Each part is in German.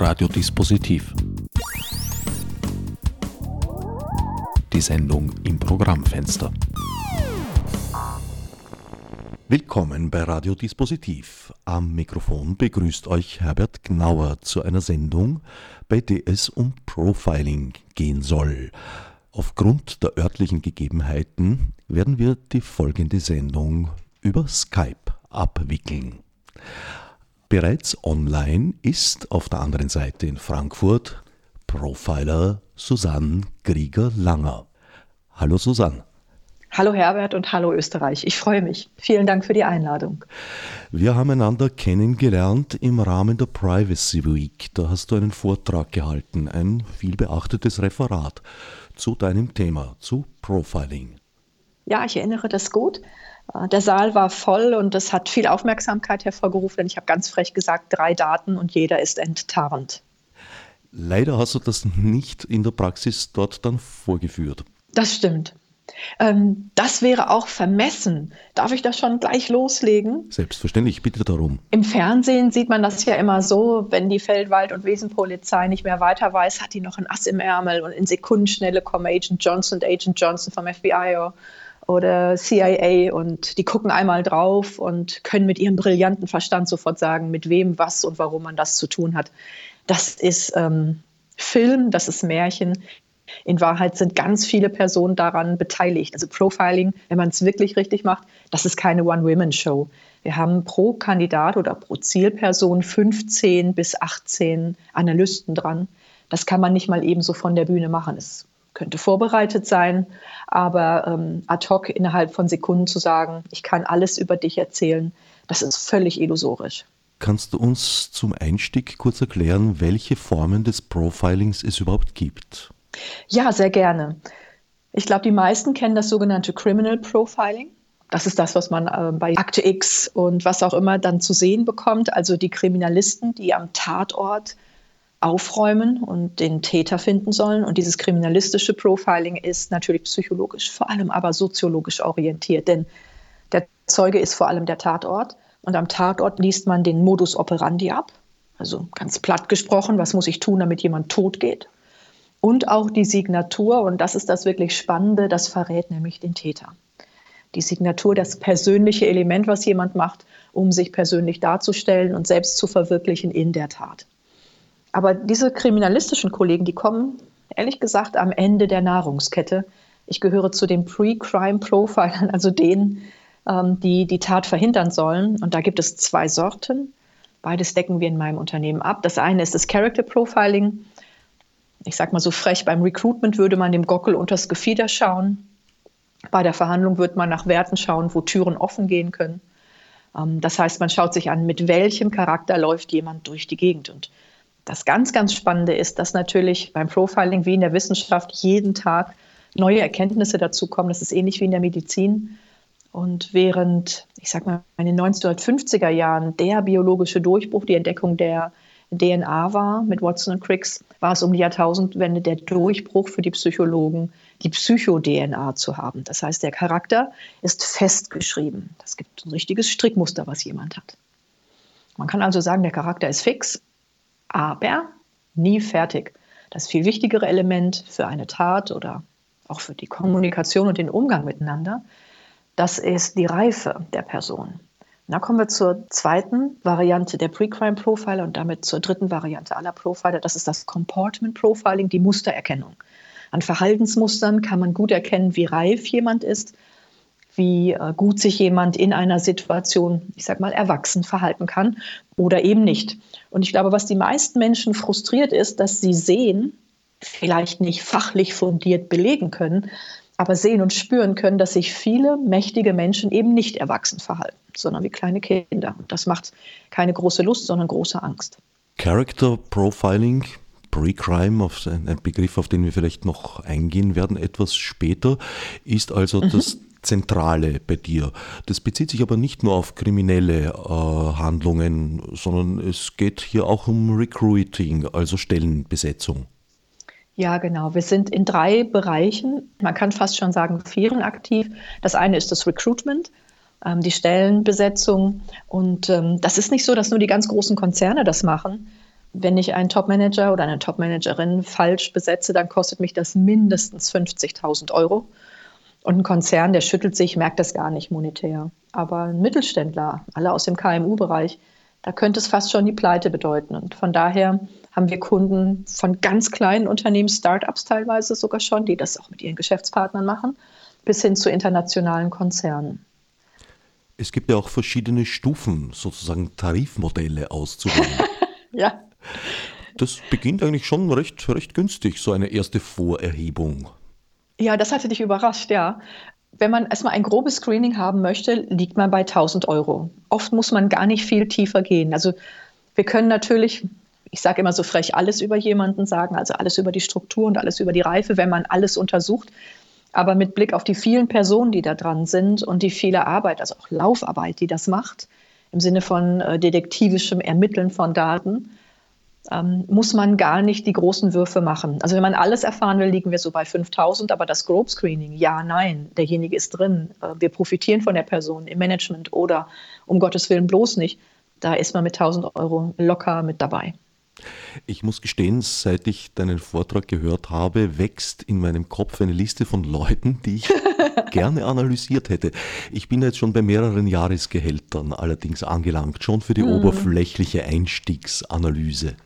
Radiodispositiv. Die Sendung im Programmfenster. Willkommen bei Radiodispositiv. Am Mikrofon begrüßt euch Herbert Gnauer zu einer Sendung, bei der es um Profiling gehen soll. Aufgrund der örtlichen Gegebenheiten werden wir die folgende Sendung über Skype abwickeln. Bereits online ist auf der anderen Seite in Frankfurt Profiler Susanne Krieger-Langer. Hallo Susanne. Hallo Herbert und hallo Österreich. Ich freue mich. Vielen Dank für die Einladung. Wir haben einander kennengelernt im Rahmen der Privacy Week. Da hast du einen Vortrag gehalten, ein viel beachtetes Referat zu deinem Thema, zu Profiling. Ja, ich erinnere das gut. Äh, der Saal war voll und es hat viel Aufmerksamkeit hervorgerufen. Ich habe ganz frech gesagt, drei Daten und jeder ist enttarnt. Leider hast du das nicht in der Praxis dort dann vorgeführt. Das stimmt. Ähm, das wäre auch vermessen. Darf ich das schon gleich loslegen? Selbstverständlich, bitte darum. Im Fernsehen sieht man das ja immer so, wenn die Feldwald- und Wiesenpolizei nicht mehr weiter weiß, hat die noch ein Ass im Ärmel und in Sekundenschnelle kommen Agent Johnson und Agent Johnson vom FBI oder CIA und die gucken einmal drauf und können mit ihrem brillanten Verstand sofort sagen, mit wem, was und warum man das zu tun hat. Das ist ähm, Film, das ist Märchen. In Wahrheit sind ganz viele Personen daran beteiligt. Also Profiling, wenn man es wirklich richtig macht, das ist keine One-Women-Show. Wir haben pro Kandidat oder pro Zielperson 15 bis 18 Analysten dran. Das kann man nicht mal eben so von der Bühne machen. Es könnte vorbereitet sein, aber ähm, ad hoc innerhalb von Sekunden zu sagen, ich kann alles über dich erzählen, das ist völlig illusorisch. Kannst du uns zum Einstieg kurz erklären, welche Formen des Profilings es überhaupt gibt? Ja, sehr gerne. Ich glaube, die meisten kennen das sogenannte Criminal Profiling. Das ist das, was man äh, bei Akte X und was auch immer dann zu sehen bekommt. Also die Kriminalisten, die am Tatort aufräumen und den Täter finden sollen. Und dieses kriminalistische Profiling ist natürlich psychologisch, vor allem aber soziologisch orientiert. Denn der Zeuge ist vor allem der Tatort. Und am Tatort liest man den Modus operandi ab. Also ganz platt gesprochen, was muss ich tun, damit jemand tot geht? Und auch die Signatur, und das ist das wirklich Spannende, das verrät nämlich den Täter. Die Signatur, das persönliche Element, was jemand macht, um sich persönlich darzustellen und selbst zu verwirklichen in der Tat. Aber diese kriminalistischen Kollegen, die kommen, ehrlich gesagt, am Ende der Nahrungskette. Ich gehöre zu den Pre-Crime-Profilern, also denen, ähm, die die Tat verhindern sollen. Und da gibt es zwei Sorten. Beides decken wir in meinem Unternehmen ab. Das eine ist das Character Profiling. Ich sage mal so frech, beim Recruitment würde man dem Gockel unters Gefieder schauen. Bei der Verhandlung wird man nach Werten schauen, wo Türen offen gehen können. Ähm, das heißt, man schaut sich an, mit welchem Charakter läuft jemand durch die Gegend. Und das ganz, ganz Spannende ist, dass natürlich beim Profiling wie in der Wissenschaft jeden Tag neue Erkenntnisse dazukommen. Das ist ähnlich wie in der Medizin. Und während, ich sag mal, in den 1950er Jahren der biologische Durchbruch, die Entdeckung der DNA war mit Watson und Cricks, war es um die Jahrtausendwende der Durchbruch für die Psychologen, die Psycho-DNA zu haben. Das heißt, der Charakter ist festgeschrieben. Es gibt ein richtiges Strickmuster, was jemand hat. Man kann also sagen, der Charakter ist fix aber nie fertig. Das viel wichtigere Element für eine Tat oder auch für die Kommunikation und den Umgang miteinander, das ist die Reife der Person. Da kommen wir zur zweiten Variante der Pre-Crime Profiler und damit zur dritten Variante aller Profiler. Das ist das Comportment Profiling, die Mustererkennung. An Verhaltensmustern kann man gut erkennen, wie reif jemand ist wie äh, gut sich jemand in einer Situation, ich sag mal, erwachsen verhalten kann oder eben nicht. Und ich glaube, was die meisten Menschen frustriert ist, dass sie sehen, vielleicht nicht fachlich fundiert belegen können, aber sehen und spüren können, dass sich viele mächtige Menschen eben nicht erwachsen verhalten, sondern wie kleine Kinder. Und das macht keine große Lust, sondern große Angst. Character Profiling, Pre-Crime, ein Begriff, auf den wir vielleicht noch eingehen werden, etwas später, ist also mhm. das Zentrale bei dir. Das bezieht sich aber nicht nur auf kriminelle äh, Handlungen, sondern es geht hier auch um Recruiting, also Stellenbesetzung. Ja, genau. Wir sind in drei Bereichen, man kann fast schon sagen, vieren aktiv. Das eine ist das Recruitment, ähm, die Stellenbesetzung. Und ähm, das ist nicht so, dass nur die ganz großen Konzerne das machen. Wenn ich einen Topmanager oder eine Topmanagerin falsch besetze, dann kostet mich das mindestens 50.000 Euro. Und ein Konzern, der schüttelt sich, merkt das gar nicht monetär. Aber ein Mittelständler, alle aus dem KMU-Bereich, da könnte es fast schon die Pleite bedeuten. Und von daher haben wir Kunden von ganz kleinen Unternehmen, Startups teilweise sogar schon, die das auch mit ihren Geschäftspartnern machen, bis hin zu internationalen Konzernen. Es gibt ja auch verschiedene Stufen, sozusagen Tarifmodelle auszuwählen. ja. Das beginnt eigentlich schon recht, recht günstig, so eine erste Vorerhebung. Ja, das hatte dich überrascht, ja. Wenn man erstmal ein grobes Screening haben möchte, liegt man bei 1000 Euro. Oft muss man gar nicht viel tiefer gehen. Also wir können natürlich, ich sage immer so frech, alles über jemanden sagen, also alles über die Struktur und alles über die Reife, wenn man alles untersucht. Aber mit Blick auf die vielen Personen, die da dran sind und die viele Arbeit, also auch Laufarbeit, die das macht, im Sinne von äh, detektivischem Ermitteln von Daten, ähm, muss man gar nicht die großen Würfe machen. Also wenn man alles erfahren will, liegen wir so bei 5000, aber das Group Screening, ja, nein, derjenige ist drin, äh, wir profitieren von der Person im Management oder um Gottes Willen bloß nicht, da ist man mit 1000 Euro locker mit dabei. Ich muss gestehen, seit ich deinen Vortrag gehört habe, wächst in meinem Kopf eine Liste von Leuten, die ich gerne analysiert hätte. Ich bin jetzt schon bei mehreren Jahresgehältern allerdings angelangt, schon für die hm. oberflächliche Einstiegsanalyse.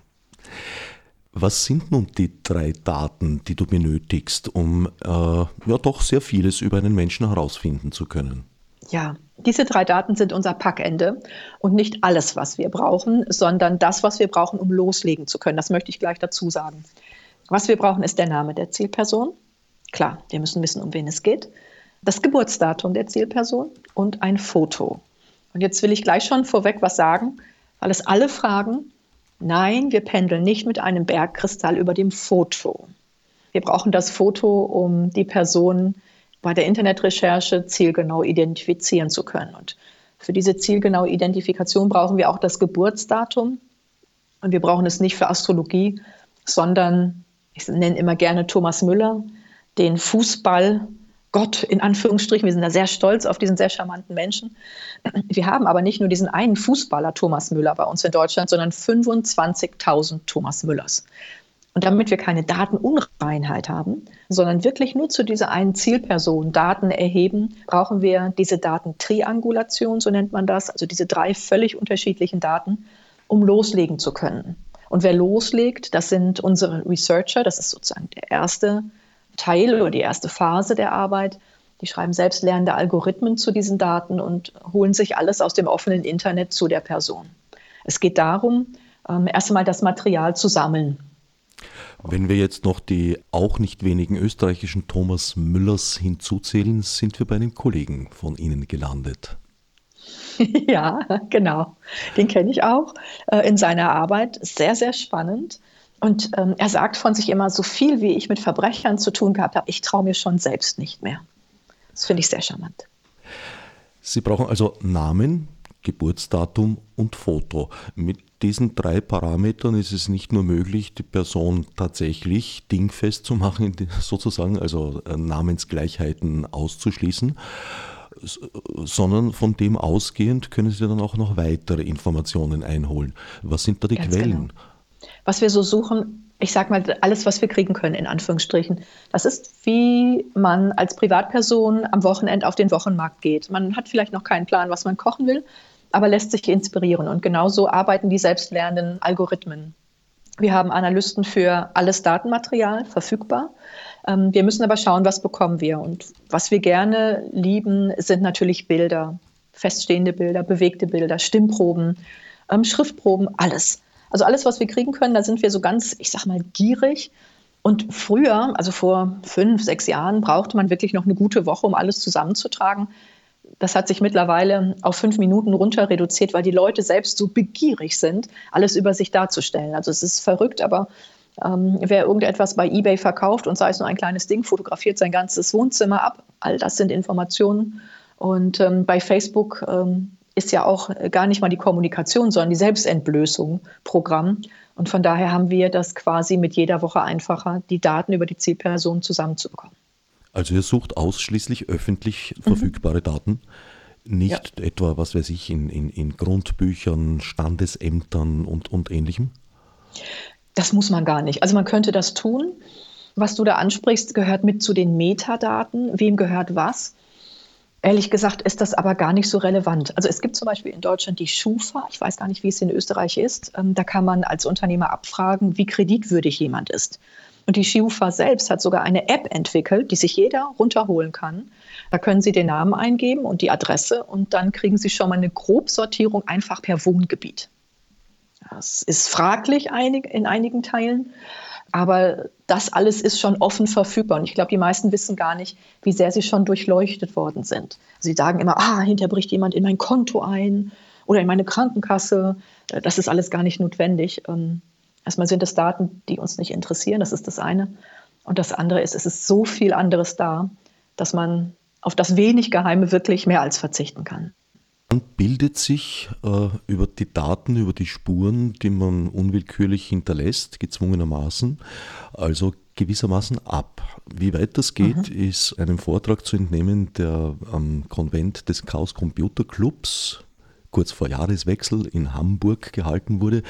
Was sind nun die drei Daten, die du benötigst, um äh, ja doch sehr vieles über einen Menschen herausfinden zu können? Ja, diese drei Daten sind unser Packende und nicht alles, was wir brauchen, sondern das, was wir brauchen, um loslegen zu können. Das möchte ich gleich dazu sagen. Was wir brauchen, ist der Name der Zielperson. Klar, wir müssen wissen, um wen es geht. Das Geburtsdatum der Zielperson und ein Foto. Und jetzt will ich gleich schon vorweg was sagen, weil es alle fragen, Nein, wir pendeln nicht mit einem Bergkristall über dem Foto. Wir brauchen das Foto, um die Person bei der Internetrecherche zielgenau identifizieren zu können. Und für diese zielgenaue Identifikation brauchen wir auch das Geburtsdatum. Und wir brauchen es nicht für Astrologie, sondern ich nenne immer gerne Thomas Müller, den Fußball Gott in Anführungsstrichen. Wir sind da sehr stolz auf diesen sehr charmanten Menschen. Wir haben aber nicht nur diesen einen Fußballer Thomas Müller bei uns in Deutschland, sondern 25.000 Thomas Müllers. Und damit wir keine Datenunreinheit haben, sondern wirklich nur zu dieser einen Zielperson Daten erheben, brauchen wir diese Datentriangulation, so nennt man das, also diese drei völlig unterschiedlichen Daten, um loslegen zu können. Und wer loslegt, das sind unsere Researcher, das ist sozusagen der erste Teil oder die erste Phase der Arbeit. Die schreiben selbstlernende Algorithmen zu diesen Daten und holen sich alles aus dem offenen Internet zu der Person. Es geht darum, ähm, erst einmal das Material zu sammeln. Wenn wir jetzt noch die auch nicht wenigen österreichischen Thomas Müllers hinzuzählen, sind wir bei einem Kollegen von Ihnen gelandet. Ja, genau. Den kenne ich auch äh, in seiner Arbeit. Sehr, sehr spannend. Und ähm, er sagt von sich immer, so viel wie ich mit Verbrechern zu tun gehabt habe, ich traue mir schon selbst nicht mehr. Das finde ich sehr charmant. Sie brauchen also Namen, Geburtsdatum und Foto. Mit diesen drei Parametern ist es nicht nur möglich, die Person tatsächlich dingfest zu machen, sozusagen, also äh, Namensgleichheiten auszuschließen, sondern von dem ausgehend können Sie dann auch noch weitere Informationen einholen. Was sind da die Ganz Quellen? Genau was wir so suchen, ich sage mal, alles, was wir kriegen können, in Anführungsstrichen. Das ist, wie man als Privatperson am Wochenende auf den Wochenmarkt geht. Man hat vielleicht noch keinen Plan, was man kochen will, aber lässt sich inspirieren. Und genauso arbeiten die selbstlernenden Algorithmen. Wir haben Analysten für alles Datenmaterial verfügbar. Ähm, wir müssen aber schauen, was bekommen wir. Und was wir gerne lieben, sind natürlich Bilder, feststehende Bilder, bewegte Bilder, Stimmproben, ähm, Schriftproben, alles. Also alles, was wir kriegen können, da sind wir so ganz, ich sag mal, gierig. Und früher, also vor fünf, sechs Jahren, brauchte man wirklich noch eine gute Woche, um alles zusammenzutragen. Das hat sich mittlerweile auf fünf Minuten runter reduziert, weil die Leute selbst so begierig sind, alles über sich darzustellen. Also es ist verrückt, aber ähm, wer irgendetwas bei eBay verkauft und sei es nur ein kleines Ding, fotografiert sein ganzes Wohnzimmer ab. All das sind Informationen. Und ähm, bei Facebook ähm, ist ja auch gar nicht mal die Kommunikation, sondern die Selbstentblößung Programm. Und von daher haben wir das quasi mit jeder Woche einfacher, die Daten über die Zielperson zusammenzubekommen. Also ihr sucht ausschließlich öffentlich verfügbare mhm. Daten, nicht ja. etwa, was weiß ich, in, in, in Grundbüchern, Standesämtern und, und ähnlichem? Das muss man gar nicht. Also man könnte das tun. Was du da ansprichst, gehört mit zu den Metadaten. Wem gehört was? Ehrlich gesagt ist das aber gar nicht so relevant. Also es gibt zum Beispiel in Deutschland die Schufa. Ich weiß gar nicht, wie es in Österreich ist. Ähm, da kann man als Unternehmer abfragen, wie kreditwürdig jemand ist. Und die Schufa selbst hat sogar eine App entwickelt, die sich jeder runterholen kann. Da können Sie den Namen eingeben und die Adresse und dann kriegen Sie schon mal eine Grobsortierung einfach per Wohngebiet. Das ist fraglich in einigen Teilen, aber das alles ist schon offen verfügbar. Und ich glaube, die meisten wissen gar nicht, wie sehr sie schon durchleuchtet worden sind. Sie sagen immer, ah, hinterher bricht jemand in mein Konto ein oder in meine Krankenkasse. Das ist alles gar nicht notwendig. Ähm, erstmal sind es Daten, die uns nicht interessieren. Das ist das eine. Und das andere ist, es ist so viel anderes da, dass man auf das wenig Geheime wirklich mehr als verzichten kann. Man bildet sich äh, über die Daten, über die Spuren, die man unwillkürlich hinterlässt, gezwungenermaßen, also gewissermaßen ab. Wie weit das geht, mhm. ist einem Vortrag zu entnehmen, der am Konvent des Chaos Computer Clubs kurz vor Jahreswechsel in Hamburg gehalten wurde.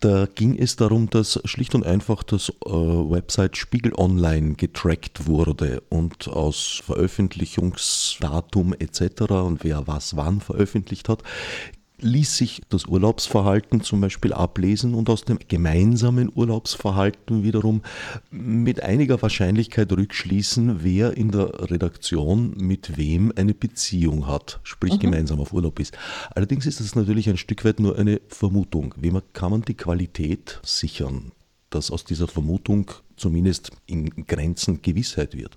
Da ging es darum, dass schlicht und einfach das äh, Website Spiegel Online getrackt wurde und aus Veröffentlichungsdatum etc. und wer was wann veröffentlicht hat, ließ sich das Urlaubsverhalten zum Beispiel ablesen und aus dem gemeinsamen Urlaubsverhalten wiederum mit einiger Wahrscheinlichkeit rückschließen, wer in der Redaktion mit wem eine Beziehung hat, sprich mhm. gemeinsam auf Urlaub ist. Allerdings ist das natürlich ein Stück weit nur eine Vermutung. Wie kann man die Qualität sichern, dass aus dieser Vermutung zumindest in Grenzen Gewissheit wird?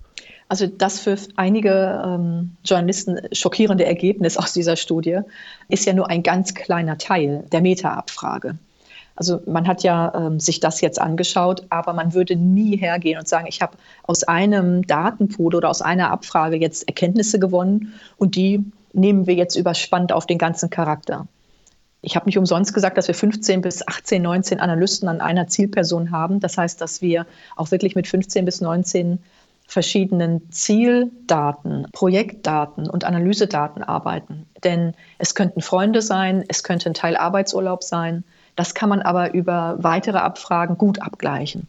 Also das für einige ähm, Journalisten schockierende Ergebnis aus dieser Studie ist ja nur ein ganz kleiner Teil der Meta-Abfrage. Also man hat ja ähm, sich das jetzt angeschaut, aber man würde nie hergehen und sagen, ich habe aus einem Datenpool oder aus einer Abfrage jetzt Erkenntnisse gewonnen und die nehmen wir jetzt überspannt auf den ganzen Charakter. Ich habe nicht umsonst gesagt, dass wir 15 bis 18, 19 Analysten an einer Zielperson haben. Das heißt, dass wir auch wirklich mit 15 bis 19 verschiedenen Zieldaten, Projektdaten und Analysedaten arbeiten. Denn es könnten Freunde sein, es könnte ein Teil Arbeitsurlaub sein. Das kann man aber über weitere Abfragen gut abgleichen.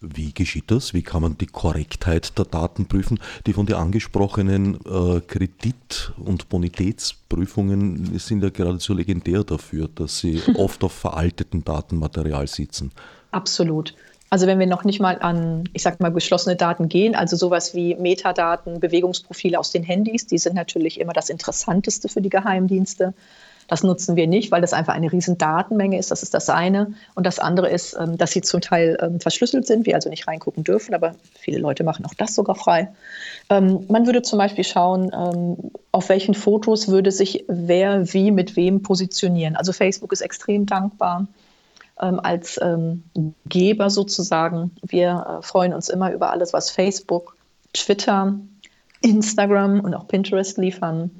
Wie geschieht das? Wie kann man die Korrektheit der Daten prüfen? Die von dir angesprochenen äh, Kredit- und Bonitätsprüfungen sind ja geradezu legendär dafür, dass sie oft auf veraltetem Datenmaterial sitzen. Absolut. Also wenn wir noch nicht mal an, ich sag mal, geschlossene Daten gehen, also sowas wie Metadaten, Bewegungsprofile aus den Handys, die sind natürlich immer das Interessanteste für die Geheimdienste. Das nutzen wir nicht, weil das einfach eine riesen Datenmenge ist. Das ist das eine. Und das andere ist, ähm, dass sie zum Teil ähm, verschlüsselt sind, wir also nicht reingucken dürfen, aber viele Leute machen auch das sogar frei. Ähm, man würde zum Beispiel schauen, auf welchen Fotos würde sich wer wie mit wem positionieren. Also Facebook ist extrem dankbar als ähm, Geber sozusagen. Wir äh, freuen uns immer über alles, was Facebook, Twitter, Instagram und auch Pinterest liefern.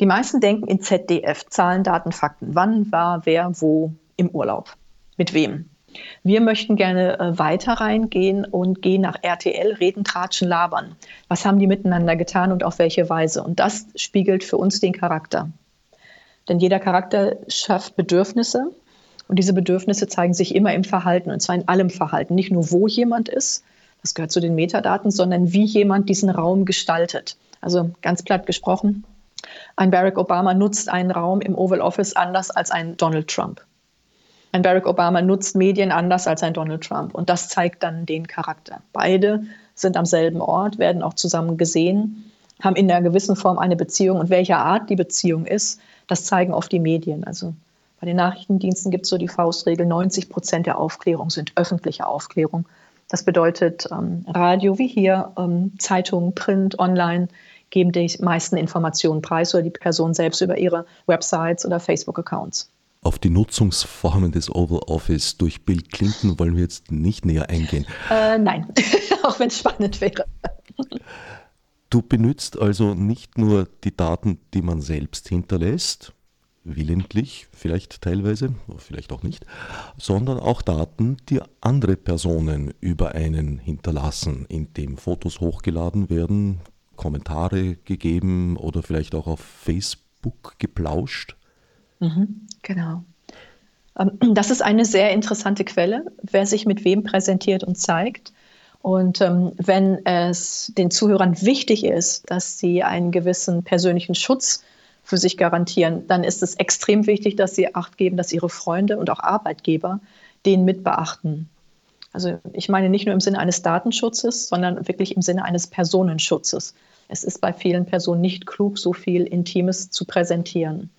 Die meisten denken in ZDF, Zahlen, Daten, Fakten. Wann war wer wo im Urlaub? Mit wem? Wir möchten gerne äh, weiter reingehen und gehen nach RTL, reden, tratschen, labern. Was haben die miteinander getan und auf welche Weise? Und das spiegelt für uns den Charakter. Denn jeder Charakter schafft Bedürfnisse und diese Bedürfnisse zeigen sich immer im Verhalten, und zwar in allem Verhalten. Nicht nur, wo jemand ist, das gehört zu den Metadaten, sondern wie jemand diesen Raum gestaltet. Also ganz platt gesprochen, ein Barack Obama nutzt einen Raum im Oval Office anders als ein Donald Trump. Ein Barack Obama nutzt Medien anders als ein Donald Trump. Und das zeigt dann den Charakter. Beide sind am selben Ort, werden auch zusammen gesehen, haben in einer gewissen Form eine Beziehung. Und welcher Art die Beziehung ist, das zeigen oft die Medien. Also bei den Nachrichtendiensten gibt es so die Faustregel, 90 Prozent der Aufklärung sind öffentliche Aufklärung. Das bedeutet, ähm, Radio wie hier, ähm, Zeitungen, Print, Online geben die meisten Informationen preis oder die Person selbst über ihre Websites oder Facebook-Accounts. Auf die Nutzungsformen des Oval Office durch Bill Clinton wollen wir jetzt nicht näher eingehen. Äh, nein, auch wenn es spannend wäre. Du benutzt also nicht nur die Daten, die man selbst hinterlässt, willentlich, vielleicht teilweise, vielleicht auch nicht, sondern auch Daten, die andere Personen über einen hinterlassen, indem Fotos hochgeladen werden, Kommentare gegeben oder vielleicht auch auf Facebook geplauscht. Mhm, genau. Ähm, das ist eine sehr interessante Quelle, wer sich mit wem präsentiert und zeigt. Und ähm, wenn es den Zuhörern wichtig ist, dass sie einen gewissen persönlichen Schutz für sich garantieren, dann ist es extrem wichtig, dass sie Acht geben, dass ihre Freunde und auch Arbeitgeber den mit beachten. Also ich meine nicht nur im Sinne eines Datenschutzes, sondern wirklich im Sinne eines Personenschutzes. Es ist bei vielen Personen nicht klug, so viel Intimes zu präsentieren.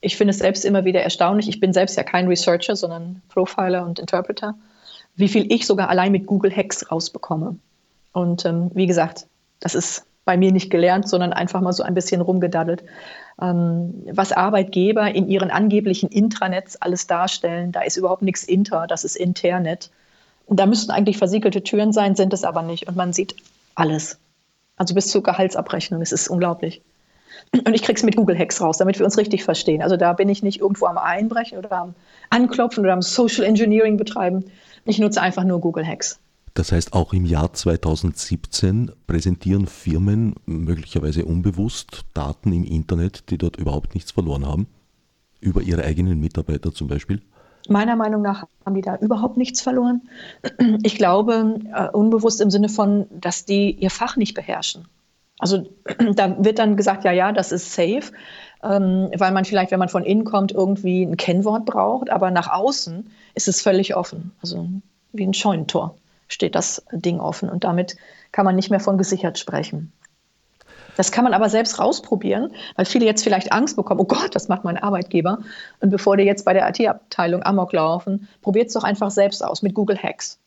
Ich finde es selbst immer wieder erstaunlich. Ich bin selbst ja kein Researcher, sondern Profiler und Interpreter, wie viel ich sogar allein mit Google Hacks rausbekomme. Und ähm, wie gesagt, das ist bei mir nicht gelernt, sondern einfach mal so ein bisschen rumgedaddelt. Ähm, was Arbeitgeber in ihren angeblichen Intranets alles darstellen, da ist überhaupt nichts Inter, das ist Internet. Und da müssten eigentlich versiegelte Türen sein, sind es aber nicht. Und man sieht alles. Also bis zur Gehaltsabrechnung. Es ist unglaublich. Und ich kriege es mit Google Hacks raus, damit wir uns richtig verstehen. Also da bin ich nicht irgendwo am Einbrechen oder am Anklopfen oder am Social Engineering betreiben. Ich nutze einfach nur Google Hacks. Das heißt, auch im Jahr 2017 präsentieren Firmen möglicherweise unbewusst Daten im Internet, die dort überhaupt nichts verloren haben, über ihre eigenen Mitarbeiter zum Beispiel? Meiner Meinung nach haben die da überhaupt nichts verloren. Ich glaube, uh, unbewusst im Sinne von, dass die ihr Fach nicht beherrschen. Also da wird dann gesagt, ja, ja, das ist safe, ähm, weil man vielleicht, wenn man von innen kommt, irgendwie ein Kennwort braucht, aber nach außen ist es völlig offen. Also wie ein Scheunentor steht das Ding offen und damit kann man nicht mehr von gesichert sprechen. Das kann man aber selbst rausprobieren, weil viele jetzt vielleicht Angst bekommen, oh Gott, das macht mein Arbeitgeber. Und bevor die jetzt bei der IT-Abteilung Amok laufen, probiert es doch einfach selbst aus mit Google Hacks.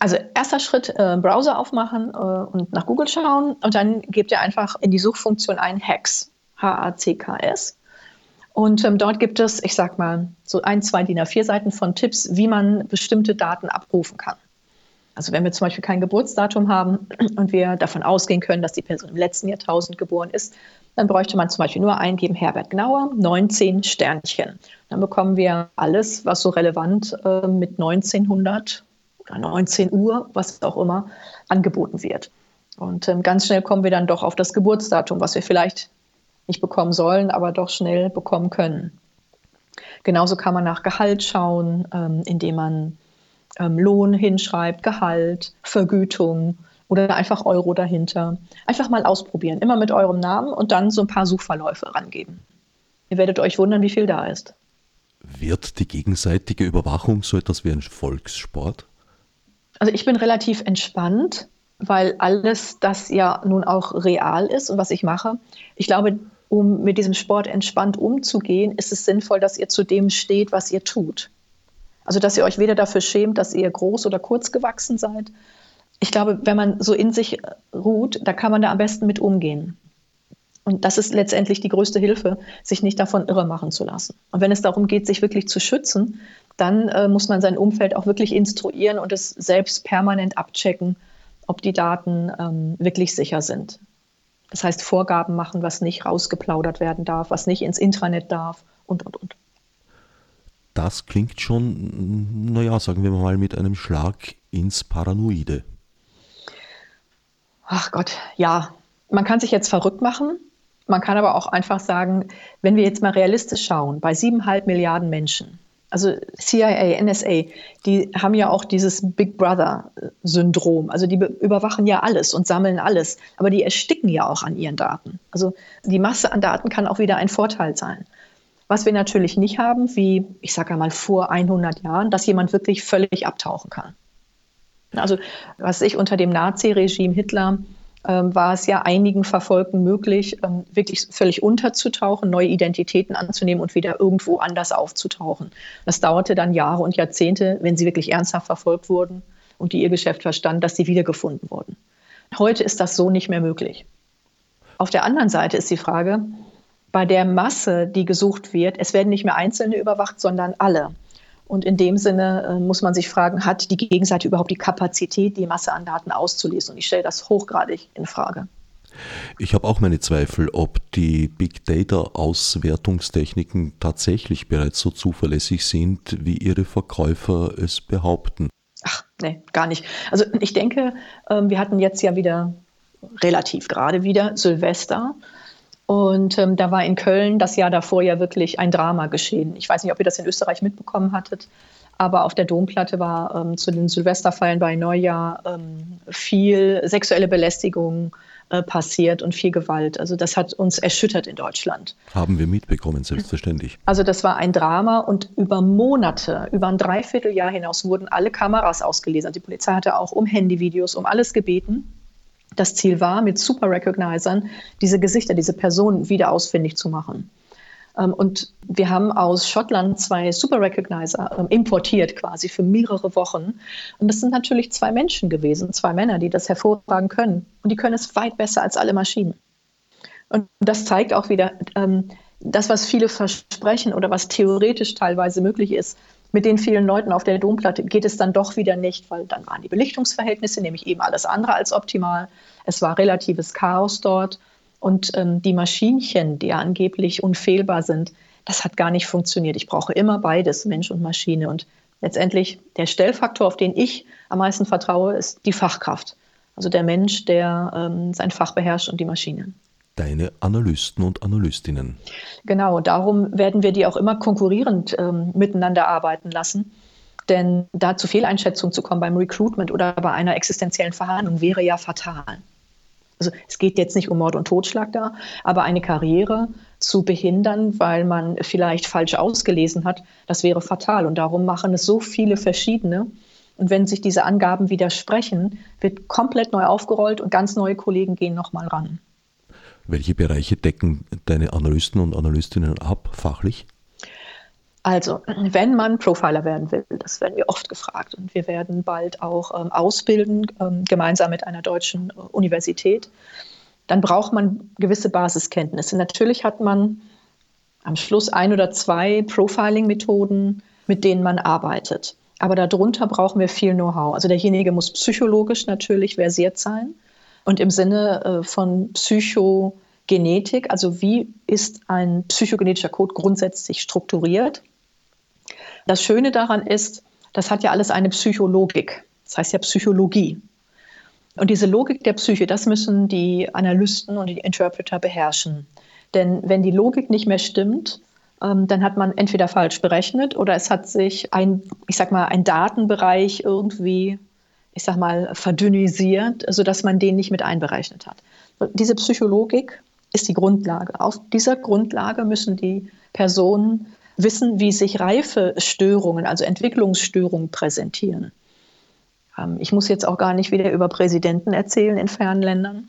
Also erster Schritt, äh, Browser aufmachen äh, und nach Google schauen und dann gebt ihr einfach in die Suchfunktion ein Hacks, H-A-C-K-S. Und ähm, dort gibt es, ich sag mal, so ein, zwei DIN A4 Seiten von Tipps, wie man bestimmte Daten abrufen kann. Also wenn wir zum Beispiel kein Geburtsdatum haben und wir davon ausgehen können, dass die Person im letzten Jahrtausend geboren ist, dann bräuchte man zum Beispiel nur eingeben Herbert Gnauer, 19 Sternchen. Dann bekommen wir alles, was so relevant äh, mit 1900 oder 19 Uhr, was auch immer, angeboten wird. Und ähm, ganz schnell kommen wir dann doch auf das Geburtsdatum, was wir vielleicht nicht bekommen sollen, aber doch schnell bekommen können. Genauso kann man nach Gehalt schauen, ähm, indem man ähm, Lohn hinschreibt, Gehalt, Vergütung oder einfach Euro dahinter. Einfach mal ausprobieren, immer mit eurem Namen und dann so ein paar Suchverläufe rangeben. Ihr werdet euch wundern, wie viel da ist. Wird die gegenseitige Überwachung so etwas wie ein Volkssport? Also ich bin relativ entspannt, weil alles das ja nun auch real ist und was ich mache. Ich glaube, um mit diesem Sport entspannt umzugehen, ist es sinnvoll, dass ihr zu dem steht, was ihr tut. Also dass ihr euch weder dafür schämt, dass ihr groß oder kurz gewachsen seid. Ich glaube, wenn man so in sich ruht, da kann man da am besten mit umgehen. Und das ist letztendlich die größte Hilfe, sich nicht davon irre machen zu lassen. Und wenn es darum geht, sich wirklich zu schützen, dann äh, muss man sein Umfeld auch wirklich instruieren und es selbst permanent abchecken, ob die Daten ähm, wirklich sicher sind. Das heißt, Vorgaben machen, was nicht rausgeplaudert werden darf, was nicht ins Intranet darf und, und, und. Das klingt schon, naja, sagen wir mal, mit einem Schlag ins Paranoide. Ach Gott, ja. Man kann sich jetzt verrückt machen, man kann aber auch einfach sagen, wenn wir jetzt mal realistisch schauen, bei siebeneinhalb Milliarden Menschen, also CIA, NSA, die haben ja auch dieses Big Brother-Syndrom. Also die überwachen ja alles und sammeln alles, aber die ersticken ja auch an ihren Daten. Also die Masse an Daten kann auch wieder ein Vorteil sein. Was wir natürlich nicht haben, wie ich sage einmal vor 100 Jahren, dass jemand wirklich völlig abtauchen kann. Also was ich unter dem Nazi-Regime Hitler ähm, war es ja einigen Verfolgten möglich, ähm, wirklich völlig unterzutauchen, neue Identitäten anzunehmen und wieder irgendwo anders aufzutauchen. Das dauerte dann Jahre und Jahrzehnte, wenn sie wirklich ernsthaft verfolgt wurden und die ihr Geschäft verstanden, dass sie wiedergefunden wurden. Heute ist das so nicht mehr möglich. Auf der anderen Seite ist die Frage, bei der Masse, die gesucht wird, es werden nicht mehr Einzelne überwacht, sondern alle. Und in dem Sinne äh, muss man sich fragen, hat die Gegenseite überhaupt die Kapazität, die Masse an Daten auszulesen? Und ich stelle das hochgradig in Frage. Ich habe auch meine Zweifel, ob die Big Data-Auswertungstechniken tatsächlich bereits so zuverlässig sind, wie ihre Verkäufer es behaupten. Ach, nee, gar nicht. Also ich denke, ähm, wir hatten jetzt ja wieder relativ gerade wieder Silvester. Und ähm, da war in Köln das Jahr davor ja wirklich ein Drama geschehen. Ich weiß nicht, ob ihr das in Österreich mitbekommen hattet, aber auf der Domplatte war ähm, zu den Silvesterfeiern bei Neujahr ähm, viel sexuelle Belästigung äh, passiert und viel Gewalt. Also das hat uns erschüttert in Deutschland. Haben wir mitbekommen, selbstverständlich. Also das war ein Drama und über Monate, über ein Dreivierteljahr hinaus wurden alle Kameras ausgelesen. Also die Polizei hatte auch um Handyvideos, um alles gebeten. Das Ziel war, mit Super Recognizern diese Gesichter, diese Personen wieder ausfindig zu machen. Ähm, und wir haben aus Schottland zwei Super Recognizer ähm, importiert, quasi für mehrere Wochen. Und das sind natürlich zwei Menschen gewesen, zwei Männer, die das hervorragen können. Und die können es weit besser als alle Maschinen. Und das zeigt auch wieder, ähm, das, was viele versprechen oder was theoretisch teilweise möglich ist, mit den vielen Leuten auf der Domplatte geht es dann doch wieder nicht, weil dann waren die Belichtungsverhältnisse nämlich eben alles andere als optimal. Es war relatives Chaos dort. Und ähm, die Maschinchen, die ja angeblich unfehlbar sind, das hat gar nicht funktioniert. Ich brauche immer beides, Mensch und Maschine. Und letztendlich der Stellfaktor, auf den ich am meisten vertraue, ist die Fachkraft. Also der Mensch, der ähm, sein Fach beherrscht und die Maschine. Deine Analysten und Analystinnen. Genau, darum werden wir die auch immer konkurrierend ähm, miteinander arbeiten lassen. Denn da zu Fehleinschätzungen zu kommen beim Recruitment oder bei einer existenziellen Verhandlung wäre ja fatal also es geht jetzt nicht um Mord und Totschlag da, aber eine Karriere zu behindern, weil man vielleicht falsch ausgelesen hat, das wäre fatal. Und darum machen es so viele verschiedene. Und wenn sich diese Angaben widersprechen, wird komplett neu aufgerollt und ganz neue Kollegen gehen nochmal ran. Welche Bereiche decken deine Analysten und Analystinnen ab, fachlich? Also, wenn man Profiler werden will, das werden wir oft gefragt und wir werden bald auch ähm, ausbilden, ähm, gemeinsam mit einer deutschen äh, Universität, dann braucht man gewisse Basiskenntnisse. Natürlich hat man am Schluss ein oder zwei Profiling-Methoden, mit denen man arbeitet. Aber darunter brauchen wir viel Know-how. Also derjenige muss psychologisch natürlich versiert sein und im Sinne äh, von Psychogenetik, also wie ist ein psychogenetischer Code grundsätzlich strukturiert, das Schöne daran ist, das hat ja alles eine Psychologik. Das heißt ja Psychologie. Und diese Logik der Psyche, das müssen die Analysten und die Interpreter beherrschen. Denn wenn die Logik nicht mehr stimmt, ähm, dann hat man entweder falsch berechnet oder es hat sich ein, ich sag mal, ein Datenbereich irgendwie, ich sag mal, verdünnisiert, sodass man den nicht mit einberechnet hat. Diese Psychologik ist die Grundlage. Auf dieser Grundlage müssen die Personen wissen, wie sich Reifestörungen, also Entwicklungsstörungen präsentieren. Ähm, ich muss jetzt auch gar nicht wieder über Präsidenten erzählen in fernen Ländern.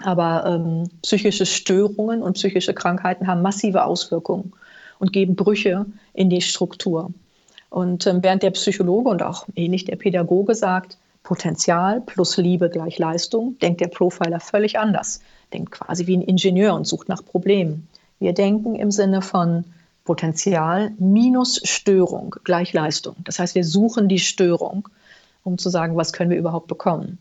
Aber ähm, psychische Störungen und psychische Krankheiten haben massive Auswirkungen und geben Brüche in die Struktur. Und ähm, während der Psychologe und auch ähnlich der Pädagoge sagt, Potenzial plus Liebe gleich Leistung, denkt der Profiler völlig anders. Denkt quasi wie ein Ingenieur und sucht nach Problemen. Wir denken im Sinne von Potenzial minus Störung gleich Leistung. Das heißt, wir suchen die Störung, um zu sagen, was können wir überhaupt bekommen.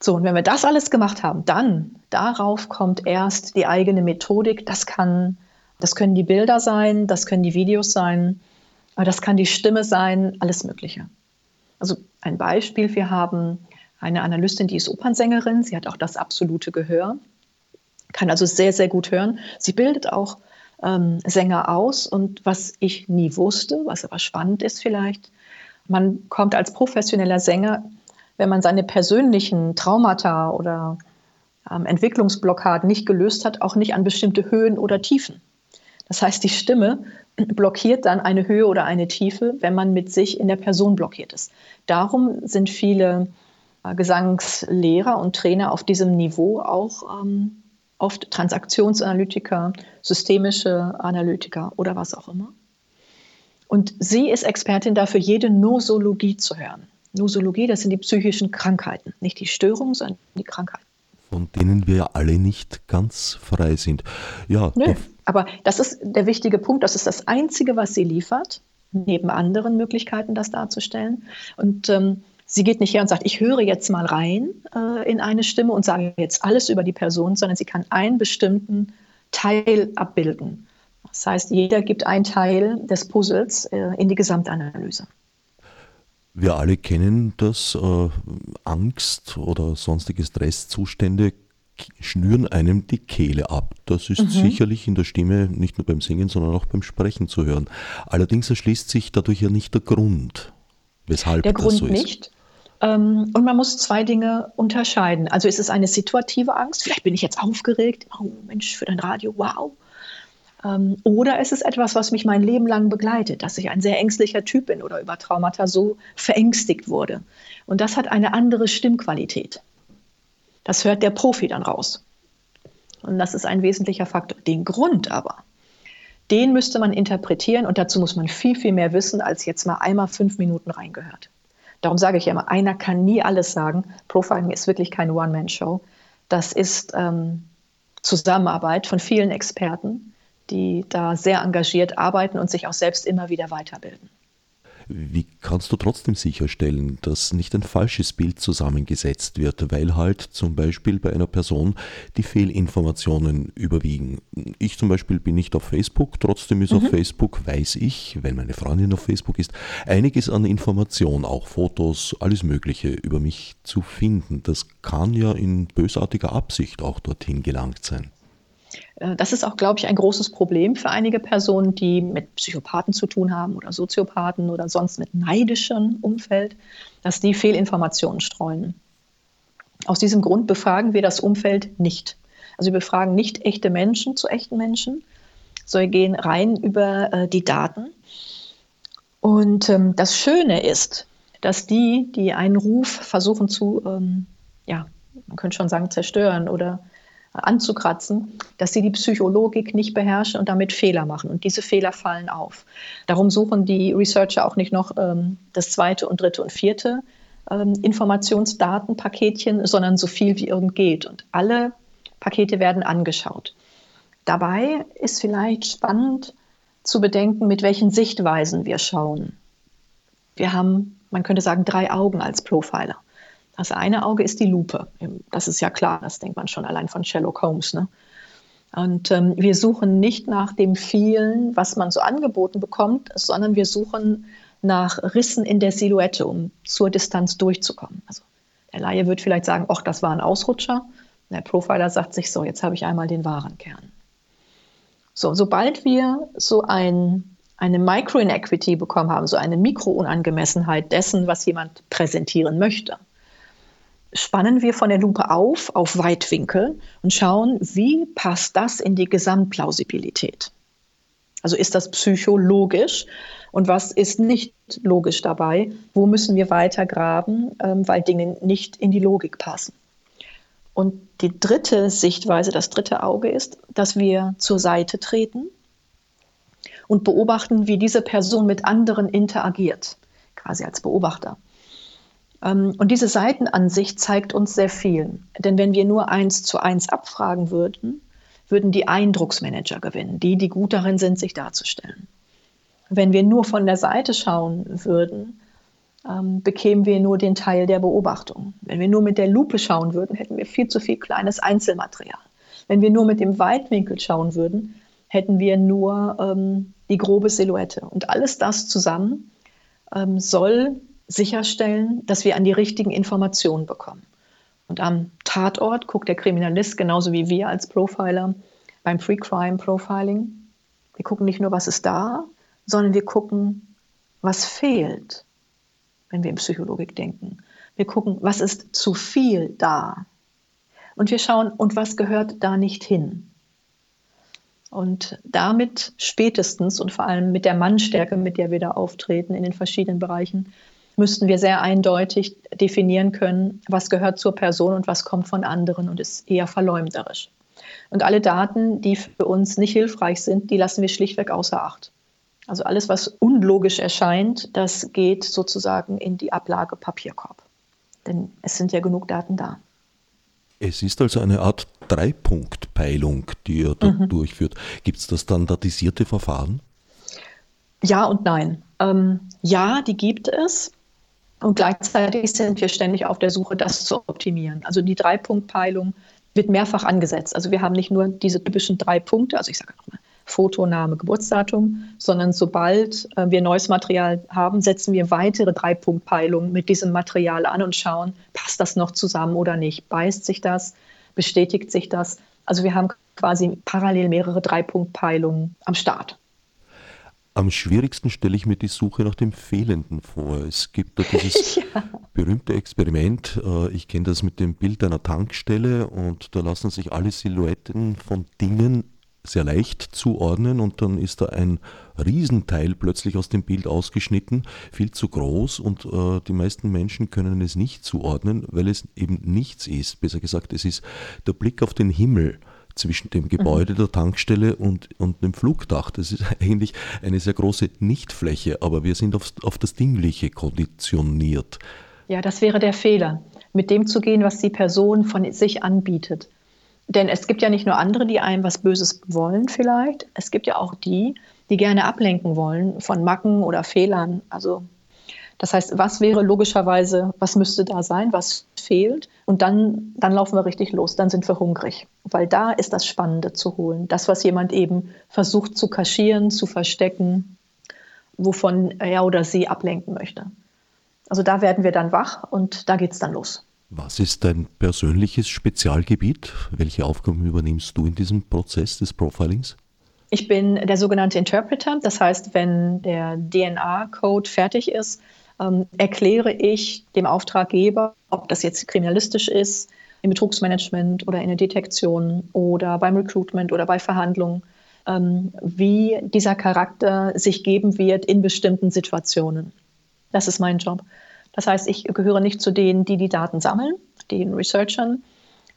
So, und wenn wir das alles gemacht haben, dann darauf kommt erst die eigene Methodik. Das kann, das können die Bilder sein, das können die Videos sein, das kann die Stimme sein, alles Mögliche. Also ein Beispiel, wir haben eine Analystin, die ist Opernsängerin, sie hat auch das absolute Gehör, kann also sehr, sehr gut hören. Sie bildet auch ähm, Sänger aus. Und was ich nie wusste, was aber spannend ist vielleicht, man kommt als professioneller Sänger, wenn man seine persönlichen Traumata oder ähm, Entwicklungsblockaden nicht gelöst hat, auch nicht an bestimmte Höhen oder Tiefen. Das heißt, die Stimme blockiert dann eine Höhe oder eine Tiefe, wenn man mit sich in der Person blockiert ist. Darum sind viele äh, Gesangslehrer und Trainer auf diesem Niveau auch ähm, oft Transaktionsanalytiker, systemische Analytiker oder was auch immer. Und sie ist Expertin dafür, jede Nosologie zu hören. Nosologie, das sind die psychischen Krankheiten, nicht die Störungen, sondern die Krankheiten. Von denen wir ja alle nicht ganz frei sind. Ja, Nö, aber das ist der wichtige Punkt. Das ist das Einzige, was sie liefert, neben anderen Möglichkeiten, das darzustellen. Und ähm, Sie geht nicht her und sagt, ich höre jetzt mal rein äh, in eine Stimme und sage jetzt alles über die Person, sondern sie kann einen bestimmten Teil abbilden. Das heißt, jeder gibt einen Teil des Puzzles äh, in die Gesamtanalyse. Wir alle kennen das, äh, Angst oder sonstige Stresszustände schnüren einem die Kehle ab. Das ist mhm. sicherlich in der Stimme nicht nur beim Singen, sondern auch beim Sprechen zu hören. Allerdings erschließt sich dadurch ja nicht der Grund, weshalb der das Grund so ist. Nicht. Ähm, und man muss zwei Dinge unterscheiden. Also ist es eine situative Angst, vielleicht bin ich jetzt aufgeregt, oh Mensch, für dein Radio, wow. Ähm, oder ist es etwas, was mich mein Leben lang begleitet, dass ich ein sehr ängstlicher Typ bin oder über Traumata so verängstigt wurde. Und das hat eine andere Stimmqualität. Das hört der Profi dann raus. Und das ist ein wesentlicher Faktor. Den Grund aber, den müsste man interpretieren und dazu muss man viel, viel mehr wissen, als jetzt mal einmal fünf Minuten reingehört. Darum sage ich ja immer, einer kann nie alles sagen. Profiling ist wirklich keine One-Man-Show. Das ist ähm, Zusammenarbeit von vielen Experten, die da sehr engagiert arbeiten und sich auch selbst immer wieder weiterbilden. Wie kannst du trotzdem sicherstellen, dass nicht ein falsches Bild zusammengesetzt wird, weil halt zum Beispiel bei einer Person die Fehlinformationen überwiegen? Ich zum Beispiel bin nicht auf Facebook, trotzdem ist mhm. auf Facebook, weiß ich, wenn meine Freundin auf Facebook ist, einiges an Information, auch Fotos, alles Mögliche über mich zu finden. Das kann ja in bösartiger Absicht auch dorthin gelangt sein. Äh, das ist auch, glaube ich, ein großes Problem für einige Personen, die mit Psychopathen zu tun haben oder Soziopathen oder sonst mit neidischem Umfeld, dass die Fehlinformationen streuen. Aus diesem Grund befragen wir das Umfeld nicht. Also wir befragen nicht echte Menschen zu echten Menschen, sondern gehen rein über äh, die Daten. Und ähm, das Schöne ist, dass die, die einen Ruf versuchen zu, ähm, ja, man könnte schon sagen, zerstören oder anzukratzen, dass sie die Psychologik nicht beherrschen und damit Fehler machen. Und diese Fehler fallen auf. Darum suchen die Researcher auch nicht noch ähm, das zweite und dritte und vierte ähm, Informationsdatenpaketchen, sondern so viel wie irgend geht. Und alle Pakete werden angeschaut. Dabei ist vielleicht spannend zu bedenken, mit welchen Sichtweisen wir schauen. Wir haben, man könnte sagen, drei Augen als Profiler. Das eine Auge ist die Lupe. Das ist ja klar, das denkt man schon allein von Sherlock Holmes. Ne? Und ähm, wir suchen nicht nach dem vielen, was man so angeboten bekommt, sondern wir suchen nach Rissen in der Silhouette, um zur Distanz durchzukommen. Also der Laie wird vielleicht sagen, ach, das war ein Ausrutscher. Der Profiler sagt sich so, jetzt habe ich einmal den wahren Kern. So, sobald wir so ein, eine Micro-Inequity bekommen haben, so eine Mikrounangemessenheit dessen, was jemand präsentieren möchte, spannen wir von der Lupe auf, auf Weitwinkel und schauen, wie passt das in die Gesamtplausibilität. Also ist das psychologisch und was ist nicht logisch dabei? Wo müssen wir weiter graben, ähm, weil Dinge nicht in die Logik passen? Und die dritte Sichtweise, das dritte Auge ist, dass wir zur Seite treten und beobachten, wie diese Person mit anderen interagiert, quasi als Beobachter. Ähm, und diese Seitenansicht zeigt uns sehr viel. Denn wenn wir nur eins zu eins abfragen würden, würden die Eindrucksmanager gewinnen, die, die gut darin sind, sich darzustellen. Wenn wir nur von der Seite schauen würden, ähm, bekämen wir nur den Teil der Beobachtung. Wenn wir nur mit der Lupe schauen würden, hätten wir viel zu viel kleines Einzelmaterial. Wenn wir nur mit dem Weitwinkel schauen würden, hätten wir nur ähm, die grobe Silhouette. Und alles das zusammen ähm, soll sicherstellen, dass wir an die richtigen Informationen bekommen. Und am Tatort guckt der Kriminalist genauso wie wir als Profiler beim Pre-Crime Profiling. Wir gucken nicht nur, was ist da, sondern wir gucken, was fehlt, wenn wir in Psychologik denken. Wir gucken, was ist zu viel da. Und wir schauen, und was gehört da nicht hin. Und damit spätestens und vor allem mit der Mannstärke, mit der wir da auftreten in den verschiedenen Bereichen, müssten wir sehr eindeutig definieren können, was gehört zur Person und was kommt von anderen und ist eher verleumderisch. Und alle Daten, die für uns nicht hilfreich sind, die lassen wir schlichtweg außer Acht. Also alles, was unlogisch erscheint, das geht sozusagen in die Ablage Papierkorb. Denn es sind ja genug Daten da. Es ist also eine Art Dreipunktpeilung, die ihr dort mhm. durchführt. Gibt es da standardisierte Verfahren? Ja und nein. Ähm, ja, die gibt es. Und gleichzeitig sind wir ständig auf der Suche, das zu optimieren. Also die Dreipunktpeilung wird mehrfach angesetzt. Also wir haben nicht nur diese typischen drei Punkte, also ich sage nochmal Foto, Name, Geburtsdatum, sondern sobald äh, wir neues Material haben, setzen wir weitere Dreipunktpeilungen mit diesem Material an und schauen, passt das noch zusammen oder nicht? Beißt sich das? bestätigt sich das. Also wir haben quasi parallel mehrere Dreipunktpeilungen am Start. Am schwierigsten stelle ich mir die Suche nach dem Fehlenden vor. Es gibt da dieses ja. berühmte Experiment, äh, ich kenne das mit dem Bild einer Tankstelle und da lassen sich alle Silhouetten von Dingen sehr leicht zuordnen und dann ist da ein Riesenteil plötzlich aus dem Bild ausgeschnitten, viel zu groß und äh, die meisten Menschen können es nicht zuordnen, weil es eben nichts ist. Besser gesagt, es ist der Blick auf den Himmel zwischen dem Gebäude mhm. der Tankstelle und, und dem Flugdach. Das ist eigentlich eine sehr große Nichtfläche, aber wir sind auf, auf das Dingliche konditioniert. Ja, das wäre der Fehler, mit dem zu gehen, was die Person von sich anbietet. Denn es gibt ja nicht nur andere, die einem was Böses wollen vielleicht, es gibt ja auch die, die gerne ablenken wollen von Macken oder Fehlern. Also das heißt, was wäre logischerweise, was müsste da sein, was fehlt? Und dann, dann laufen wir richtig los, dann sind wir hungrig. Weil da ist das Spannende zu holen. Das, was jemand eben versucht zu kaschieren, zu verstecken, wovon er oder sie ablenken möchte. Also da werden wir dann wach und da geht es dann los. Was ist dein persönliches Spezialgebiet? Welche Aufgaben übernimmst du in diesem Prozess des Profilings? Ich bin der sogenannte Interpreter. Das heißt, wenn der DNA-Code fertig ist, ähm, erkläre ich dem Auftraggeber, ob das jetzt kriminalistisch ist, im Betrugsmanagement oder in der Detektion oder beim Recruitment oder bei Verhandlungen, ähm, wie dieser Charakter sich geben wird in bestimmten Situationen. Das ist mein Job. Das heißt, ich gehöre nicht zu denen, die die Daten sammeln, den Researchern.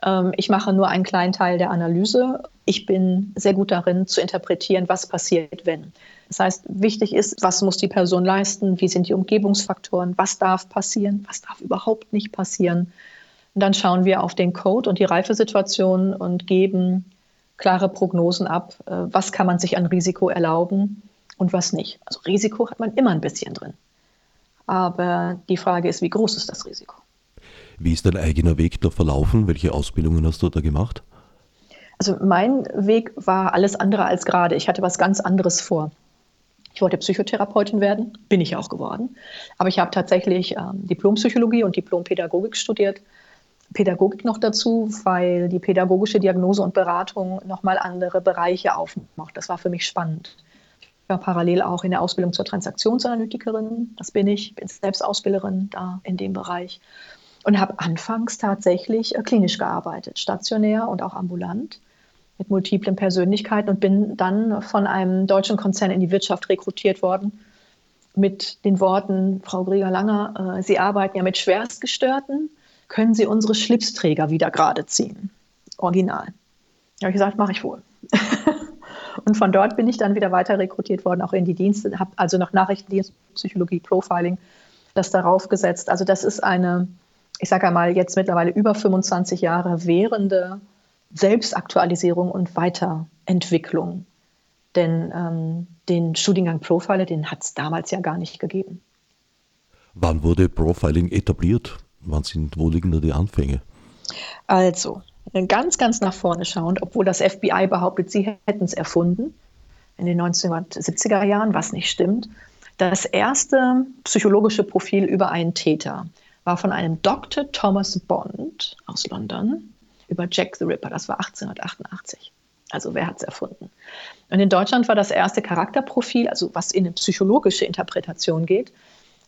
Ähm, ich mache nur einen kleinen Teil der Analyse. Ich bin sehr gut darin zu interpretieren, was passiert, wenn. Das heißt, wichtig ist, was muss die Person leisten, wie sind die Umgebungsfaktoren, was darf passieren, was darf überhaupt nicht passieren. Und dann schauen wir auf den Code und die Reifesituation und geben klare Prognosen ab, äh, was kann man sich an Risiko erlauben und was nicht. Also Risiko hat man immer ein bisschen drin. Aber die Frage ist, wie groß ist das Risiko? Wie ist dein eigener Weg da verlaufen? Welche Ausbildungen hast du da gemacht? Also mein Weg war alles andere als gerade. Ich hatte was ganz anderes vor. Ich wollte Psychotherapeutin werden, bin ich auch geworden. Aber ich habe tatsächlich ähm, Diplompsychologie und Diplompädagogik studiert. Pädagogik noch dazu, weil die pädagogische Diagnose und Beratung nochmal andere Bereiche aufmacht. Das war für mich spannend war parallel auch in der Ausbildung zur Transaktionsanalytikerin. Das bin ich, bin selbst Ausbilderin da in dem Bereich und habe anfangs tatsächlich äh, klinisch gearbeitet, stationär und auch ambulant mit multiplen Persönlichkeiten und bin dann von einem deutschen Konzern in die Wirtschaft rekrutiert worden mit den Worten, Frau Grieger-Langer, äh, Sie arbeiten ja mit Schwerstgestörten, können Sie unsere Schlipsträger wieder gerade ziehen? Original. Da habe ich gesagt, mache ich wohl. Und von dort bin ich dann wieder weiter rekrutiert worden, auch in die Dienste, habe also noch Nachrichtendienst, Psychologie, Profiling, das darauf gesetzt. Also das ist eine, ich sage einmal, jetzt mittlerweile über 25 Jahre währende Selbstaktualisierung und Weiterentwicklung. Denn ähm, den Studiengang Profiler, den hat es damals ja gar nicht gegeben. Wann wurde Profiling etabliert? Wann sind, wo liegen da die Anfänge? Also, ganz, ganz nach vorne schauend, obwohl das FBI behauptet, sie hätten es erfunden in den 1970er Jahren, was nicht stimmt. Das erste psychologische Profil über einen Täter war von einem Dr. Thomas Bond aus London über Jack the Ripper. Das war 1888. Also wer hat es erfunden? Und in Deutschland war das erste Charakterprofil, also was in eine psychologische Interpretation geht,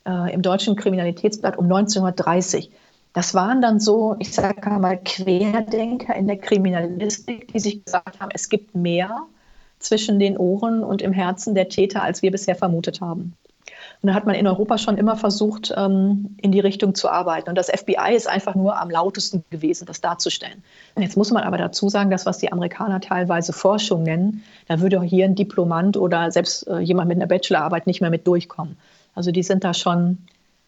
äh, im deutschen Kriminalitätsblatt um 1930. Das waren dann so, ich sage mal, Querdenker in der Kriminalistik, die sich gesagt haben, es gibt mehr zwischen den Ohren und im Herzen der Täter, als wir bisher vermutet haben. Und da hat man in Europa schon immer versucht, ähm, in die Richtung zu arbeiten. Und das FBI ist einfach nur am lautesten gewesen, das darzustellen. Jetzt muss man aber dazu sagen, dass was die Amerikaner teilweise Forschung nennen, da würde hier ein Diplomant oder selbst äh, jemand mit einer Bachelorarbeit nicht mehr mit durchkommen. Also die sind da schon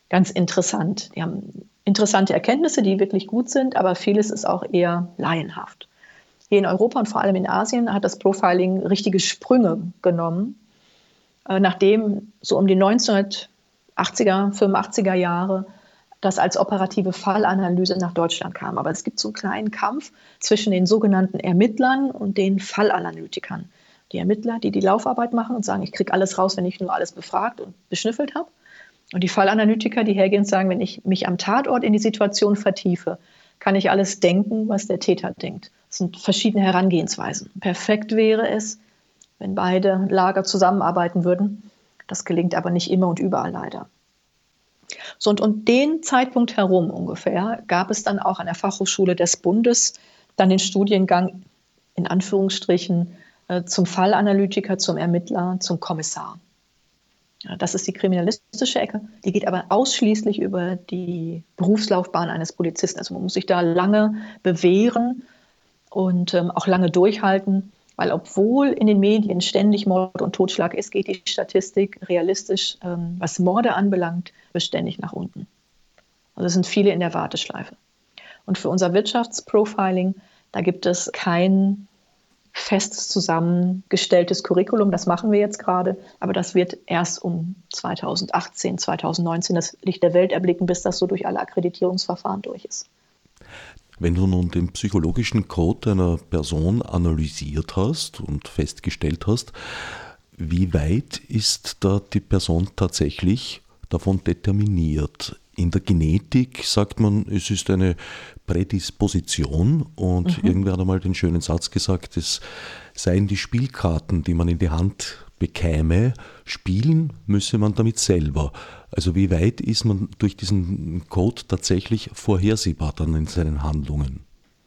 ganz interessant. Die haben interessante Erkenntnisse, die wirklich gut sind, aber vieles ist auch eher laienhaft. Hier in Europa und vor allem in Asien hat das Profiling richtige Sprünge genommen, nachdem so um die 1980er, 85er Jahre das als operative Fallanalyse nach Deutschland kam. Aber es gibt so einen kleinen Kampf zwischen den sogenannten Ermittlern und den Fallanalytikern. Die Ermittler, die die Laufarbeit machen und sagen, ich kriege alles raus, wenn ich nur alles befragt und beschnüffelt habe. Und die Fallanalytiker, die hergehen und sagen, wenn ich mich am Tatort in die Situation vertiefe, kann ich alles denken, was der Täter denkt. Das sind verschiedene Herangehensweisen. Perfekt wäre es, wenn beide Lager zusammenarbeiten würden. Das gelingt aber nicht immer und überall leider. So, und um den Zeitpunkt herum ungefähr gab es dann auch an der Fachhochschule des Bundes dann den Studiengang in Anführungsstrichen äh, zum Fallanalytiker, zum Ermittler, zum Kommissar. Das ist die kriminalistische Ecke. Die geht aber ausschließlich über die Berufslaufbahn eines Polizisten. Also man muss sich da lange bewähren und ähm, auch lange durchhalten, weil obwohl in den Medien ständig Mord und Totschlag ist, geht die Statistik realistisch, ähm, was Morde anbelangt, beständig nach unten. Also es sind viele in der Warteschleife. Und für unser Wirtschaftsprofiling, da gibt es kein fest zusammengestelltes Curriculum. Das machen wir jetzt gerade, aber das wird erst um 2018, 2019 das Licht der Welt erblicken, bis das so durch alle Akkreditierungsverfahren durch ist. Wenn du nun den psychologischen Code einer Person analysiert hast und festgestellt hast, wie weit ist da die Person tatsächlich davon determiniert? In der Genetik sagt man, es ist eine Prädisposition und mhm. irgendwer hat einmal den schönen Satz gesagt, es seien die Spielkarten, die man in die Hand bekäme, spielen müsse man damit selber. Also wie weit ist man durch diesen Code tatsächlich vorhersehbar dann in seinen Handlungen?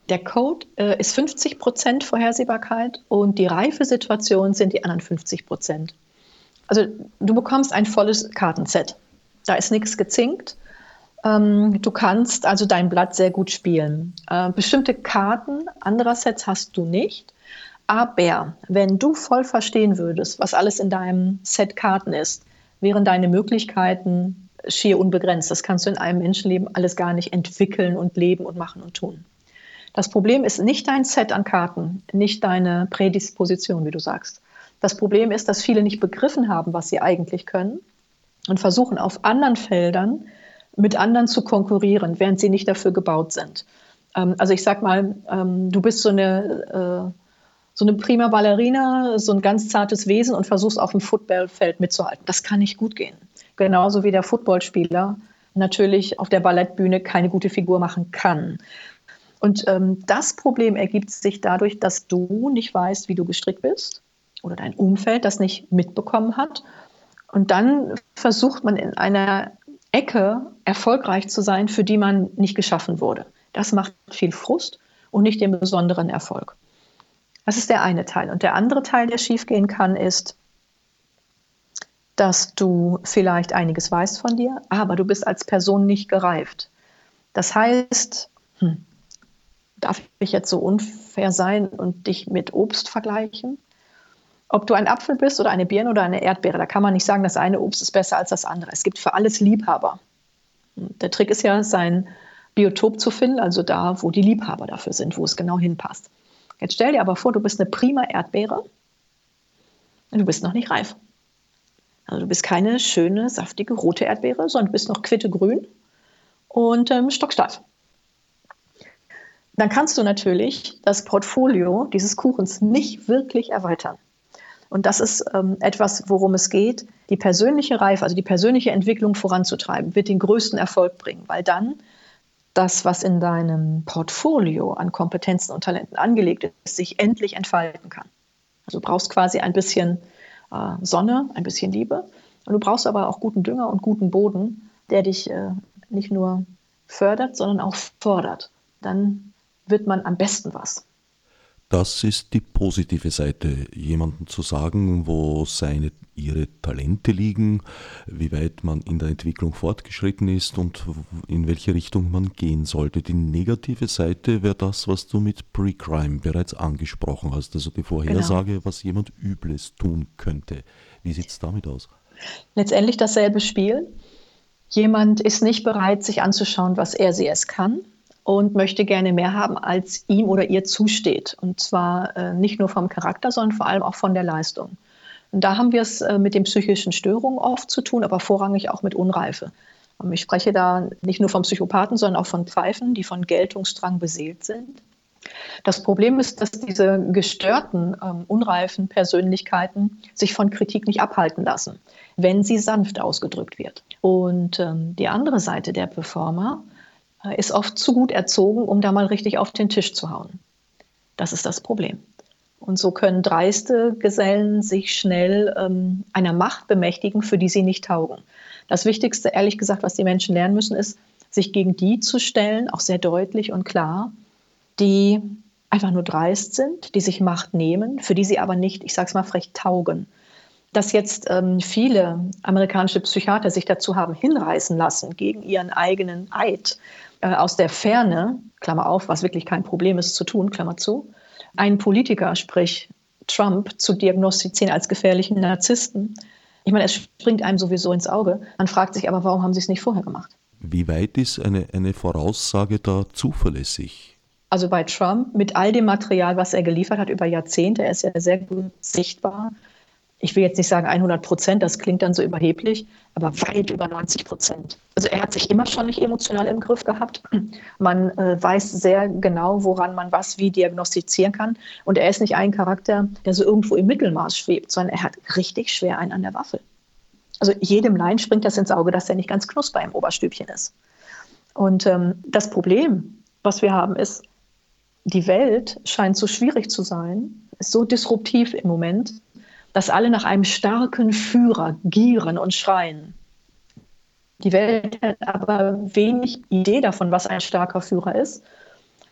Der Code äh, ist 50 Prozent Vorhersehbarkeit und die Reifesituation sind die anderen 50 Prozent. Also du bekommst ein volles Kartenset. Da ist nichts gezinkt. Ähm, du kannst also dein Blatt sehr gut spielen. Äh, bestimmte Karten anderer Sets hast du nicht. Aber wenn du voll verstehen würdest, was alles in deinem Set Karten ist, wären deine Möglichkeiten schier unbegrenzt. Das kannst du in einem Menschenleben alles gar nicht entwickeln und leben und machen und tun. Das Problem ist nicht dein Set an Karten, nicht deine Prädisposition, wie du sagst. Das Problem ist, dass viele nicht begriffen haben, was sie eigentlich können und versuchen auf anderen Feldern mit anderen zu konkurrieren, während sie nicht dafür gebaut sind. Ähm, also ich sag mal, ähm, du bist so eine, äh, so eine prima Ballerina, so ein ganz zartes Wesen und versuchst auf dem Footballfeld mitzuhalten. Das kann nicht gut gehen. Genauso wie der Footballspieler natürlich auf der Ballettbühne keine gute Figur machen kann. Und ähm, das Problem ergibt sich dadurch, dass du nicht weißt, wie du gestrickt bist oder dein Umfeld das nicht mitbekommen hat. Und dann versucht man in einer Ecke erfolgreich zu sein, für die man nicht geschaffen wurde. Das macht viel Frust und nicht den besonderen Erfolg. Das ist der eine Teil. Und der andere Teil, der schiefgehen kann, ist, dass du vielleicht einiges weißt von dir, aber du bist als Person nicht gereift. Das heißt, hm, darf ich jetzt so unfair sein und dich mit Obst vergleichen? ob du ein Apfel bist oder eine Birne oder eine Erdbeere, da kann man nicht sagen, das eine Obst ist besser als das andere. Es gibt für alles Liebhaber. Der Trick ist ja, sein Biotop zu finden, also da, wo die Liebhaber dafür sind, wo es genau hinpasst. Jetzt stell dir aber vor, du bist eine prima Erdbeere und du bist noch nicht reif. Also du bist keine schöne, saftige rote Erdbeere, sondern du bist noch quittegrün und ähm, stocksteif. Dann kannst du natürlich das Portfolio dieses Kuchens nicht wirklich erweitern. Und das ist ähm, etwas, worum es geht, die persönliche Reife, also die persönliche Entwicklung voranzutreiben, wird den größten Erfolg bringen, weil dann das, was in deinem Portfolio an Kompetenzen und Talenten angelegt ist, sich endlich entfalten kann. Also du brauchst quasi ein bisschen äh, Sonne, ein bisschen Liebe. Und du brauchst aber auch guten Dünger und guten Boden, der dich äh, nicht nur fördert, sondern auch fordert. Dann wird man am besten was. Das ist die positive Seite, jemandem zu sagen, wo seine, ihre Talente liegen, wie weit man in der Entwicklung fortgeschritten ist und in welche Richtung man gehen sollte. Die negative Seite wäre das, was du mit Pre-Crime bereits angesprochen hast, also die Vorhersage, genau. was jemand Übles tun könnte. Wie sieht es damit aus? Letztendlich dasselbe Spiel. Jemand ist nicht bereit, sich anzuschauen, was er sie es kann und möchte gerne mehr haben, als ihm oder ihr zusteht. Und zwar äh, nicht nur vom Charakter, sondern vor allem auch von der Leistung. Und da haben wir es äh, mit den psychischen Störungen oft zu tun, aber vorrangig auch mit Unreife. Und ich spreche da nicht nur von Psychopathen, sondern auch von Pfeifen, die von Geltungsdrang beseelt sind. Das Problem ist, dass diese gestörten, ähm, unreifen Persönlichkeiten sich von Kritik nicht abhalten lassen, wenn sie sanft ausgedrückt wird. Und ähm, die andere Seite der Performer ist oft zu gut erzogen, um da mal richtig auf den Tisch zu hauen. Das ist das Problem. Und so können dreiste Gesellen sich schnell ähm, einer Macht bemächtigen, für die sie nicht taugen. Das Wichtigste, ehrlich gesagt, was die Menschen lernen müssen, ist, sich gegen die zu stellen, auch sehr deutlich und klar, die einfach nur dreist sind, die sich Macht nehmen, für die sie aber nicht, ich sage es mal frech, taugen. Dass jetzt ähm, viele amerikanische Psychiater sich dazu haben hinreißen lassen, gegen ihren eigenen Eid äh, aus der Ferne, Klammer auf, was wirklich kein Problem ist zu tun, Klammer zu, einen Politiker, sprich Trump, zu diagnostizieren als gefährlichen Narzissten. Ich meine, es springt einem sowieso ins Auge. Man fragt sich aber, warum haben sie es nicht vorher gemacht? Wie weit ist eine, eine Voraussage da zuverlässig? Also bei Trump mit all dem Material, was er geliefert hat über Jahrzehnte, er ist ja sehr gut sichtbar. Ich will jetzt nicht sagen 100 Prozent, das klingt dann so überheblich, aber weit über 90 Prozent. Also er hat sich immer schon nicht emotional im Griff gehabt. Man äh, weiß sehr genau, woran man was wie diagnostizieren kann. Und er ist nicht ein Charakter, der so irgendwo im Mittelmaß schwebt, sondern er hat richtig schwer einen an der Waffe. Also jedem Laien springt das ins Auge, dass er nicht ganz knusper im Oberstübchen ist. Und ähm, das Problem, was wir haben, ist, die Welt scheint so schwierig zu sein, ist so disruptiv im Moment, dass alle nach einem starken Führer gieren und schreien. Die Welt hat aber wenig Idee davon, was ein starker Führer ist.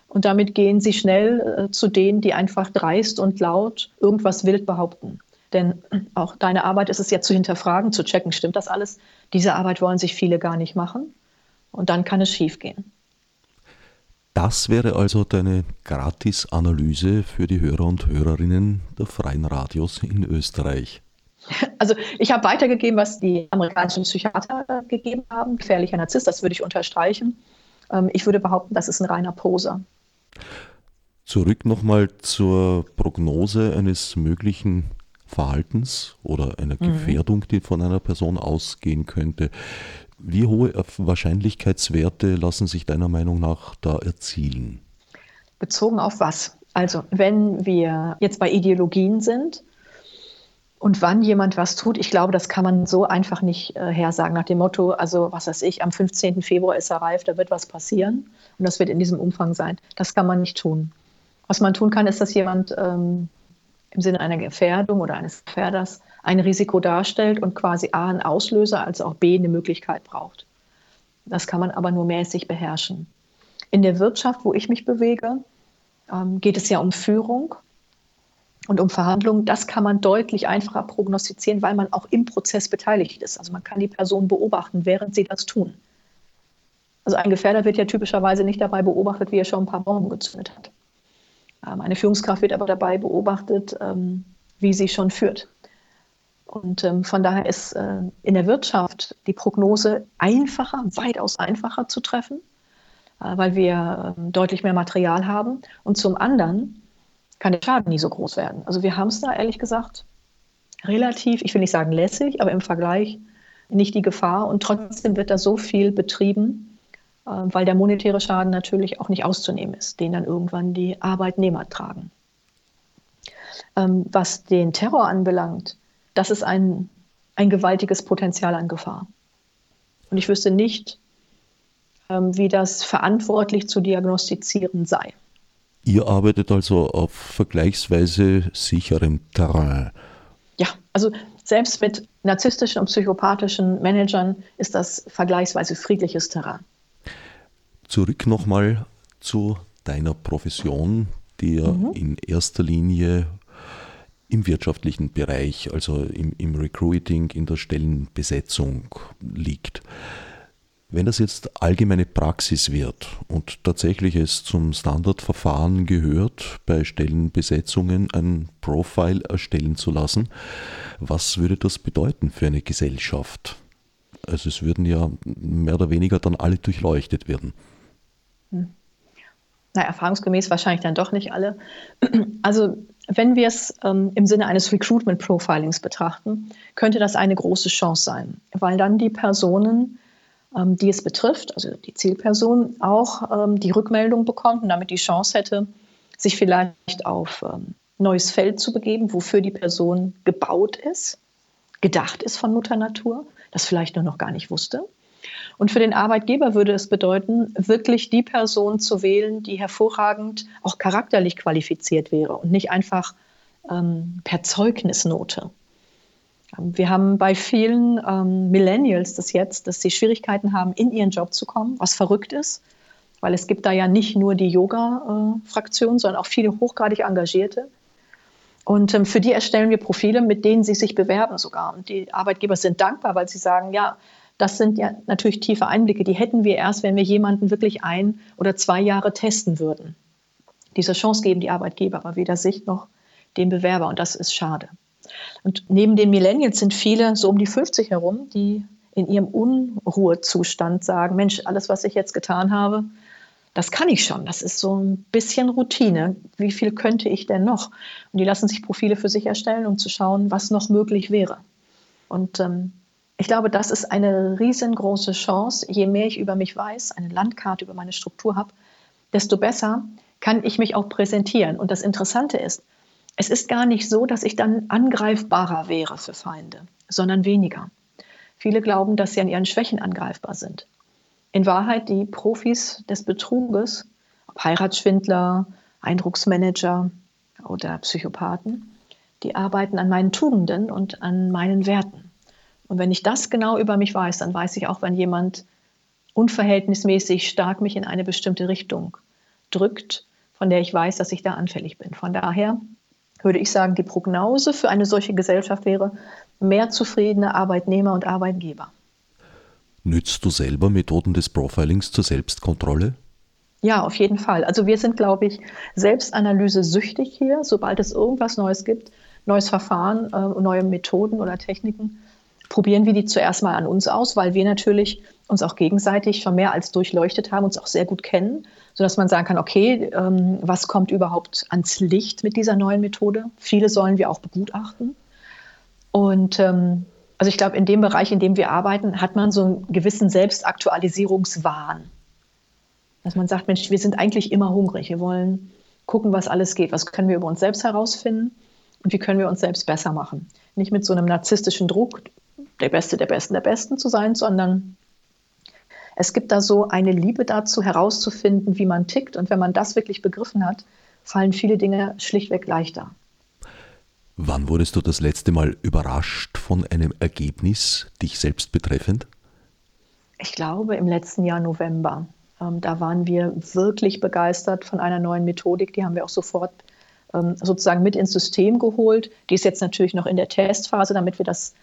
Und damit gehen sie schnell äh, zu denen, die einfach dreist und laut irgendwas wild behaupten. Denn auch deine Arbeit ist es ja zu hinterfragen, zu checken, stimmt das alles? Diese Arbeit wollen sich viele gar nicht machen. Und dann kann es schiefgehen. Das wäre also deine Gratis-Analyse für die Hörer und Hörerinnen der freien Radios in Österreich. Also ich habe weitergegeben, was die amerikanischen Psychiater gegeben haben. Gefährlicher Narzisst, das würde ich unterstreichen. Ähm, ich würde behaupten, das ist ein reiner Poser. Zurück nochmal zur Prognose eines möglichen Verhaltens oder einer mhm. Gefährdung, die von einer Person ausgehen könnte. Wie hohe Wahrscheinlichkeitswerte lassen sich deiner Meinung nach da erzielen? Bezogen auf was? Also, wenn wir jetzt bei Ideologien sind und wann jemand was tut, ich glaube, das kann man so einfach nicht äh, hersagen nach dem Motto, also was weiß ich, am 15. Februar ist er reif, da wird was passieren und das wird in diesem Umfang sein. Das kann man nicht tun. Was man tun kann, ist, dass jemand ähm, im Sinne einer Gefährdung oder eines Gefährders ein Risiko darstellt und quasi A einen Auslöser als auch B eine Möglichkeit braucht. Das kann man aber nur mäßig beherrschen. In der Wirtschaft, wo ich mich bewege, ähm, geht es ja um Führung und um Verhandlungen. Das kann man deutlich einfacher prognostizieren, weil man auch im Prozess beteiligt ist. Also man kann die Person beobachten, während sie das tun. Also ein Gefährder wird ja typischerweise nicht dabei beobachtet, wie er schon ein paar Bomben gezündet hat. Ähm, eine Führungskraft wird aber dabei beobachtet, ähm, wie sie schon führt. Und ähm, von daher ist äh, in der Wirtschaft die Prognose einfacher, weitaus einfacher zu treffen, äh, weil wir deutlich mehr Material haben. Und zum anderen kann der Schaden nie so groß werden. Also wir haben es da ehrlich gesagt relativ, ich will nicht sagen lässig, aber im Vergleich nicht die Gefahr. Und trotzdem wird da so viel betrieben, äh, weil der monetäre Schaden natürlich auch nicht auszunehmen ist, den dann irgendwann die Arbeitnehmer tragen. Ähm, was den Terror anbelangt, das ist ein, ein gewaltiges Potenzial an Gefahr. Und ich wüsste nicht, ähm, wie das verantwortlich zu diagnostizieren sei. Ihr arbeitet also auf vergleichsweise sicherem Terrain. Ja, also selbst mit narzisstischen und psychopathischen Managern ist das vergleichsweise friedliches Terrain. Zurück nochmal zu deiner Profession, die ja mhm. in erster Linie im wirtschaftlichen Bereich, also im, im Recruiting, in der Stellenbesetzung liegt. Wenn das jetzt allgemeine Praxis wird und tatsächlich es zum Standardverfahren gehört, bei Stellenbesetzungen ein Profile erstellen zu lassen, was würde das bedeuten für eine Gesellschaft? Also es würden ja mehr oder weniger dann alle durchleuchtet werden. Hm. Na, erfahrungsgemäß wahrscheinlich dann doch nicht alle. Also wenn wir es ähm, im Sinne eines Recruitment Profilings betrachten, könnte das eine große Chance sein, weil dann die Personen, ähm, die es betrifft, also die Zielperson, auch ähm, die Rückmeldung bekommt und damit die Chance hätte, sich vielleicht auf ähm, neues Feld zu begeben, wofür die Person gebaut ist, gedacht ist von Mutter Natur, das vielleicht nur noch gar nicht wusste. Und für den Arbeitgeber würde es bedeuten, wirklich die Person zu wählen, die hervorragend auch charakterlich qualifiziert wäre und nicht einfach ähm, per Zeugnisnote. Wir haben bei vielen ähm, Millennials das jetzt, dass sie Schwierigkeiten haben, in ihren Job zu kommen, was verrückt ist, weil es gibt da ja nicht nur die Yoga-Fraktion, äh, sondern auch viele hochgradig Engagierte. Und ähm, für die erstellen wir Profile, mit denen sie sich bewerben sogar. Und die Arbeitgeber sind dankbar, weil sie sagen, ja, das sind ja natürlich tiefe Einblicke, die hätten wir erst, wenn wir jemanden wirklich ein oder zwei Jahre testen würden. Diese Chance geben die Arbeitgeber aber weder sich noch dem Bewerber und das ist schade. Und neben den Millennials sind viele so um die 50 herum, die in ihrem Unruhezustand sagen, Mensch, alles, was ich jetzt getan habe, das kann ich schon. Das ist so ein bisschen Routine. Wie viel könnte ich denn noch? Und die lassen sich Profile für sich erstellen, um zu schauen, was noch möglich wäre. Und ähm, ich glaube, das ist eine riesengroße Chance. Je mehr ich über mich weiß, eine Landkarte über meine Struktur habe, desto besser kann ich mich auch präsentieren. Und das Interessante ist, es ist gar nicht so, dass ich dann angreifbarer wäre für Feinde, sondern weniger. Viele glauben, dass sie an ihren Schwächen angreifbar sind. In Wahrheit die Profis des Betruges, ob Heiratsschwindler, Eindrucksmanager oder Psychopathen, die arbeiten an meinen Tugenden und an meinen Werten. Und wenn ich das genau über mich weiß, dann weiß ich auch, wenn jemand unverhältnismäßig stark mich in eine bestimmte Richtung drückt, von der ich weiß, dass ich da anfällig bin. Von daher würde ich sagen, die Prognose für eine solche Gesellschaft wäre mehr zufriedene Arbeitnehmer und Arbeitgeber. Nützt du selber Methoden des Profilings zur Selbstkontrolle? Ja, auf jeden Fall. Also wir sind, glaube ich, Selbstanalyse süchtig hier. Sobald es irgendwas Neues gibt, neues Verfahren, äh, neue Methoden oder Techniken, probieren wir die zuerst mal an uns aus, weil wir natürlich uns auch gegenseitig schon mehr als durchleuchtet haben, uns auch sehr gut kennen sodass man sagen kann, okay, ähm, was kommt überhaupt ans Licht mit dieser neuen Methode? Viele sollen wir auch begutachten. Und ähm, also ich glaube, in dem Bereich, in dem wir arbeiten, hat man so einen gewissen Selbstaktualisierungswahn. Dass man sagt, Mensch, wir sind eigentlich immer hungrig. Wir wollen gucken, was alles geht. Was können wir über uns selbst herausfinden und wie können wir uns selbst besser machen? Nicht mit so einem narzisstischen Druck, der Beste der Besten der Besten zu sein, sondern es gibt da so eine Liebe dazu, herauszufinden, wie man tickt. Und wenn man das wirklich begriffen hat, fallen viele Dinge schlichtweg leichter. Wann wurdest du das letzte Mal überrascht von einem Ergebnis, dich selbst betreffend? Ich glaube im letzten Jahr November. Ähm, da waren wir wirklich begeistert von einer neuen Methodik. Die haben wir auch sofort ähm, sozusagen mit ins System geholt. Die ist jetzt natürlich noch in der Testphase, damit wir das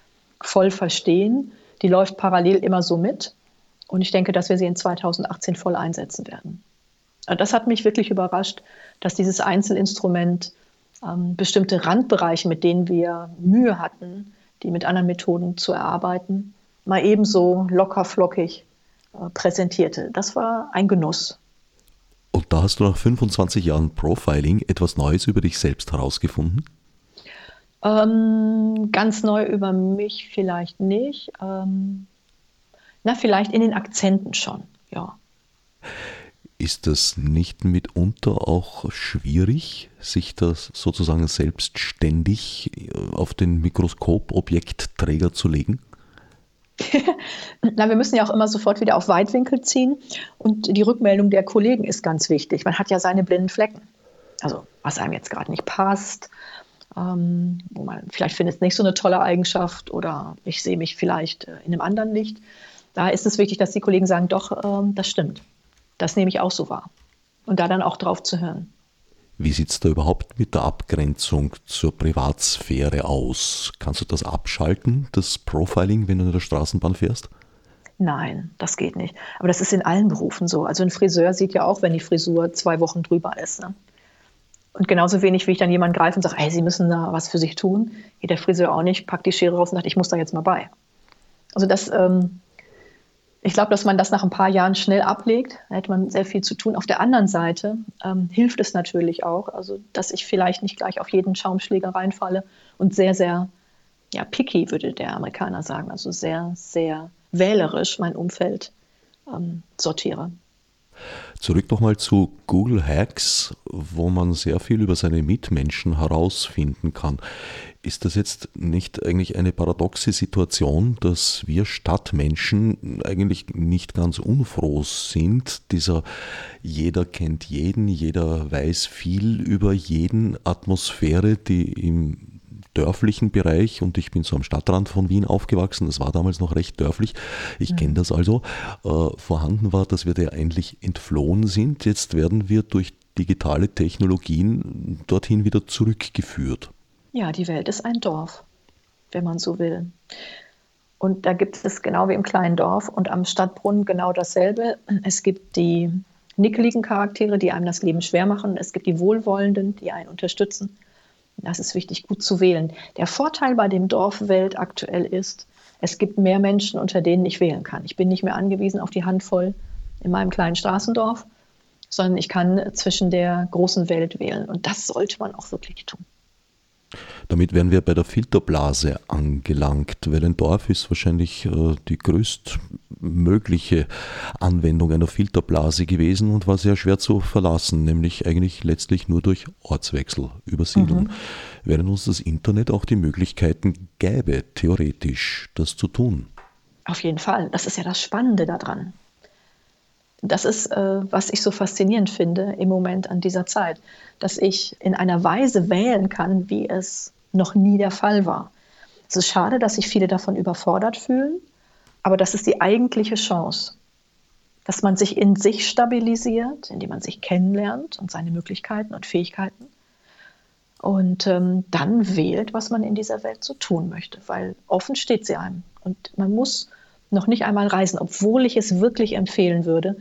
voll verstehen. Die läuft parallel immer so mit. Und ich denke, dass wir sie in 2018 voll einsetzen werden. Das hat mich wirklich überrascht, dass dieses Einzelinstrument ähm, bestimmte Randbereiche, mit denen wir Mühe hatten, die mit anderen Methoden zu erarbeiten, mal ebenso locker flockig äh, präsentierte. Das war ein Genuss. Und da hast du nach 25 Jahren Profiling etwas Neues über dich selbst herausgefunden? Ähm, ganz neu über mich vielleicht nicht. Ähm, na, vielleicht in den Akzenten schon, ja. Ist das nicht mitunter auch schwierig, sich das sozusagen selbstständig äh, auf den Mikroskopobjektträger zu legen? Na, wir müssen ja auch immer sofort wieder auf Weitwinkel ziehen und die Rückmeldung der Kollegen ist ganz wichtig. Man hat ja seine blinden Flecken. Also, was einem jetzt gerade nicht passt, ähm, wo man vielleicht findet es nicht so eine tolle Eigenschaft oder ich sehe mich vielleicht äh, in einem anderen Licht da ist es wichtig, dass die Kollegen sagen, doch, ähm, das stimmt. Das nehme ich auch so wahr. Und da dann auch drauf zu hören. Wie sieht es da überhaupt mit der Abgrenzung zur Privatsphäre aus? Kannst du das abschalten, das Profiling, wenn du in der Straßenbahn fährst? Nein, das geht nicht. Aber das ist in allen Berufen so. Also ein Friseur sieht ja auch, wenn die Frisur zwei Wochen drüber ist. Ne? Und genauso wenig, wie ich dann jemanden greife und sage, hey, Sie müssen da was für sich tun, geht der Friseur auch nicht, packt die Schere raus und sagt, ich muss da jetzt mal bei. Also das ähm, ich glaube, dass man das nach ein paar Jahren schnell ablegt. Da hätte man sehr viel zu tun. Auf der anderen Seite ähm, hilft es natürlich auch, also dass ich vielleicht nicht gleich auf jeden Schaumschläger reinfalle und sehr, sehr ja, picky, würde der Amerikaner sagen, also sehr, sehr wählerisch mein Umfeld ähm, sortiere. Zurück nochmal zu Google Hacks, wo man sehr viel über seine Mitmenschen herausfinden kann. Ist das jetzt nicht eigentlich eine paradoxe Situation, dass wir Stadtmenschen eigentlich nicht ganz unfroh sind? Dieser jeder kennt jeden, jeder weiß viel über jeden Atmosphäre, die im dörflichen Bereich und ich bin so am Stadtrand von Wien aufgewachsen, das war damals noch recht dörflich, ich ja. kenne das also, äh, vorhanden war, dass wir da eigentlich entflohen sind. Jetzt werden wir durch digitale Technologien dorthin wieder zurückgeführt. Ja, die Welt ist ein Dorf, wenn man so will. Und da gibt es genau wie im kleinen Dorf und am Stadtbrunnen genau dasselbe. Es gibt die nickeligen Charaktere, die einem das Leben schwer machen. Es gibt die Wohlwollenden, die einen unterstützen. Das ist wichtig, gut zu wählen. Der Vorteil bei dem Dorfwelt aktuell ist, es gibt mehr Menschen, unter denen ich wählen kann. Ich bin nicht mehr angewiesen auf die Handvoll in meinem kleinen Straßendorf, sondern ich kann zwischen der großen Welt wählen. Und das sollte man auch wirklich tun. Damit wären wir bei der Filterblase angelangt, weil ein Dorf ist wahrscheinlich äh, die größtmögliche Anwendung einer Filterblase gewesen und war sehr schwer zu verlassen, nämlich eigentlich letztlich nur durch Ortswechsel, Übersiedlung. Mhm. Während uns das Internet auch die Möglichkeiten gäbe, theoretisch das zu tun. Auf jeden Fall. Das ist ja das Spannende daran. Das ist, äh, was ich so faszinierend finde im Moment an dieser Zeit, dass ich in einer Weise wählen kann, wie es noch nie der Fall war. Es ist schade, dass sich viele davon überfordert fühlen, aber das ist die eigentliche Chance, dass man sich in sich stabilisiert, indem man sich kennenlernt und seine Möglichkeiten und Fähigkeiten und ähm, dann wählt, was man in dieser Welt so tun möchte, weil offen steht sie einem und man muss noch nicht einmal reisen, obwohl ich es wirklich empfehlen würde.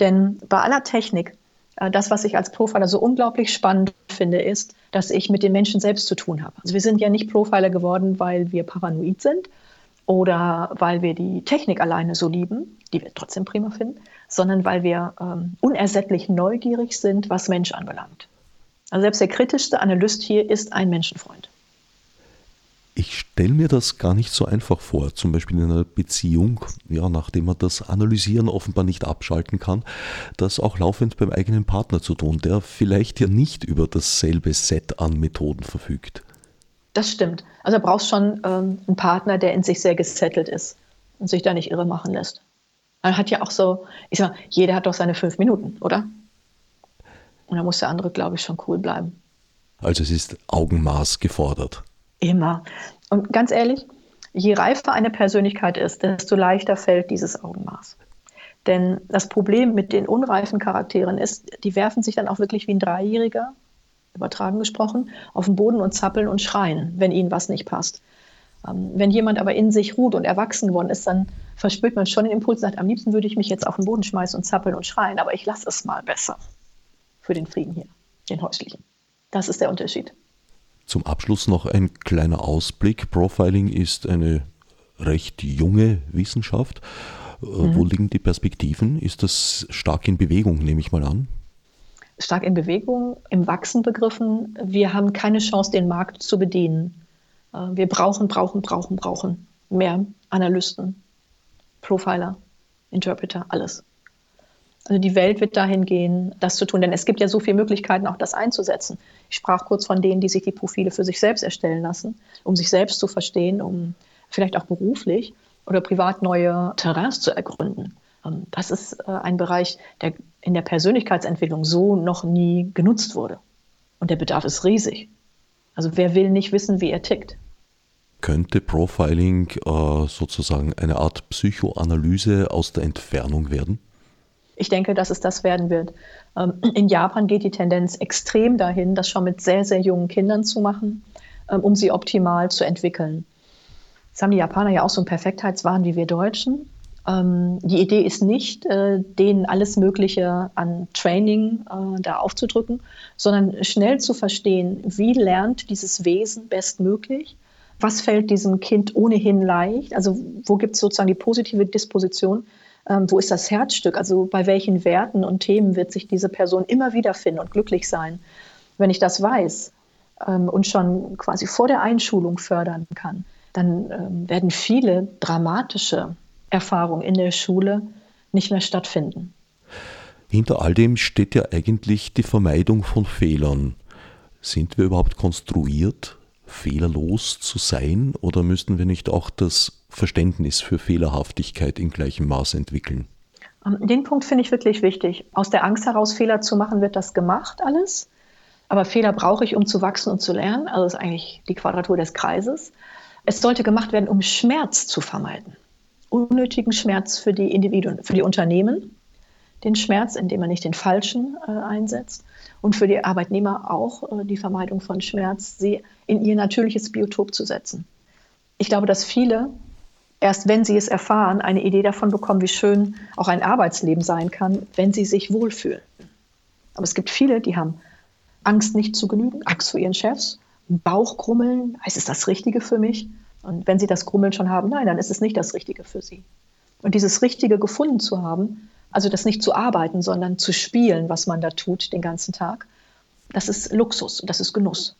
Denn bei aller Technik, äh, das, was ich als Profiler so unglaublich spannend finde, ist, dass ich mit den Menschen selbst zu tun habe. Also wir sind ja nicht Profiler geworden, weil wir paranoid sind oder weil wir die Technik alleine so lieben, die wir trotzdem prima finden, sondern weil wir ähm, unersättlich neugierig sind, was Mensch anbelangt. Also selbst der kritischste Analyst hier ist ein Menschenfreund. Ich stelle mir das gar nicht so einfach vor, zum Beispiel in einer Beziehung, ja, nachdem man das Analysieren offenbar nicht abschalten kann, das auch laufend beim eigenen Partner zu tun, der vielleicht ja nicht über dasselbe Set an Methoden verfügt. Das stimmt. Also du brauchst schon ähm, einen Partner, der in sich sehr gesettelt ist und sich da nicht irre machen lässt. Man hat ja auch so, ich sag mal, jeder hat doch seine fünf Minuten, oder? Und da muss der andere, glaube ich, schon cool bleiben. Also es ist Augenmaß gefordert. Immer. Und ganz ehrlich, je reifer eine Persönlichkeit ist, desto leichter fällt dieses Augenmaß. Denn das Problem mit den unreifen Charakteren ist, die werfen sich dann auch wirklich wie ein Dreijähriger, übertragen gesprochen, auf den Boden und zappeln und schreien, wenn ihnen was nicht passt. Ähm, wenn jemand aber in sich ruht und erwachsen geworden ist, dann verspürt man schon den Impuls, sagt, am liebsten würde ich mich jetzt auf den Boden schmeißen und zappeln und schreien, aber ich lasse es mal besser für den Frieden hier, den häuslichen. Das ist der Unterschied. Zum Abschluss noch ein kleiner Ausblick. Profiling ist eine recht junge Wissenschaft. Äh, mhm. Wo liegen die Perspektiven? Ist das stark in Bewegung, nehme ich mal an? Stark in Bewegung, im Wachsen begriffen. Wir haben keine Chance, den Markt zu bedienen. Äh, wir brauchen, brauchen, brauchen, brauchen mehr Analysten, Profiler, Interpreter, alles. Also die Welt wird dahin gehen, das zu tun, denn es gibt ja so viele Möglichkeiten, auch das einzusetzen. Ich sprach kurz von denen, die sich die Profile für sich selbst erstellen lassen, um sich selbst zu verstehen, um vielleicht auch beruflich oder privat neue Terrains zu ergründen. Ähm, das ist äh, ein Bereich, der in der Persönlichkeitsentwicklung so noch nie genutzt wurde. Und der Bedarf ist riesig. Also wer will nicht wissen, wie er tickt? Könnte Profiling äh, sozusagen eine Art Psychoanalyse aus der Entfernung werden? Ich denke, dass es das werden wird. Ähm, in Japan geht die Tendenz extrem dahin, das schon mit sehr, sehr jungen Kindern zu machen, ähm, um sie optimal zu entwickeln. Jetzt haben die Japaner ja auch so einen Perfektheitswahn wie wir Deutschen. Ähm, die Idee ist nicht, äh, denen alles Mögliche an Training äh, da aufzudrücken, sondern schnell zu verstehen, wie lernt dieses Wesen bestmöglich was fällt diesem Kind ohnehin leicht? Also wo gibt es sozusagen die positive Disposition? Ähm, wo ist das Herzstück? Also bei welchen Werten und Themen wird sich diese Person immer wieder finden und glücklich sein? Wenn ich das weiß ähm, und schon quasi vor der Einschulung fördern kann, dann ähm, werden viele dramatische Erfahrungen in der Schule nicht mehr stattfinden. Hinter all dem steht ja eigentlich die Vermeidung von Fehlern. Sind wir überhaupt konstruiert, fehlerlos zu sein oder müssten wir nicht auch das Verständnis für Fehlerhaftigkeit in gleichem Maß entwickeln? Ähm, den Punkt finde ich wirklich wichtig. Aus der Angst heraus Fehler zu machen, wird das gemacht alles. Aber Fehler brauche ich, um zu wachsen und zu lernen. Also das ist eigentlich die Quadratur des Kreises. Es sollte gemacht werden, um Schmerz zu vermeiden. Unnötigen Schmerz für die Individuen, für die Unternehmen, den Schmerz, indem man nicht den falschen äh, einsetzt. Und für die Arbeitnehmer auch äh, die Vermeidung von Schmerz, sie in ihr natürliches Biotop zu setzen. Ich glaube, dass viele erst wenn sie es erfahren, eine Idee davon bekommen, wie schön auch ein Arbeitsleben sein kann, wenn sie sich wohlfühlen. Aber es gibt viele, die haben Angst, nicht zu genügen, Angst vor ihren Chefs, Bauchgrummeln, heißt es das Richtige für mich? Und wenn sie das Grummeln schon haben, nein, dann ist es nicht das Richtige für sie. Und dieses Richtige gefunden zu haben, also das nicht zu arbeiten, sondern zu spielen, was man da tut den ganzen Tag, das ist Luxus, das ist Genuss.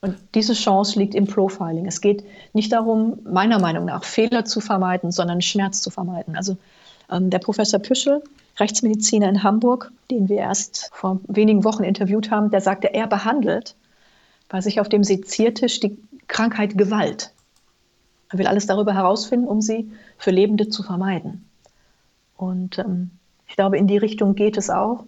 Und diese Chance liegt im Profiling. Es geht nicht darum, meiner Meinung nach, Fehler zu vermeiden, sondern Schmerz zu vermeiden. Also ähm, der Professor Püschel, Rechtsmediziner in Hamburg, den wir erst vor wenigen Wochen interviewt haben, der sagte, er behandelt bei sich auf dem Seziertisch die Krankheit Gewalt. Er will alles darüber herausfinden, um sie für Lebende zu vermeiden. Und ähm, ich glaube, in die Richtung geht es auch.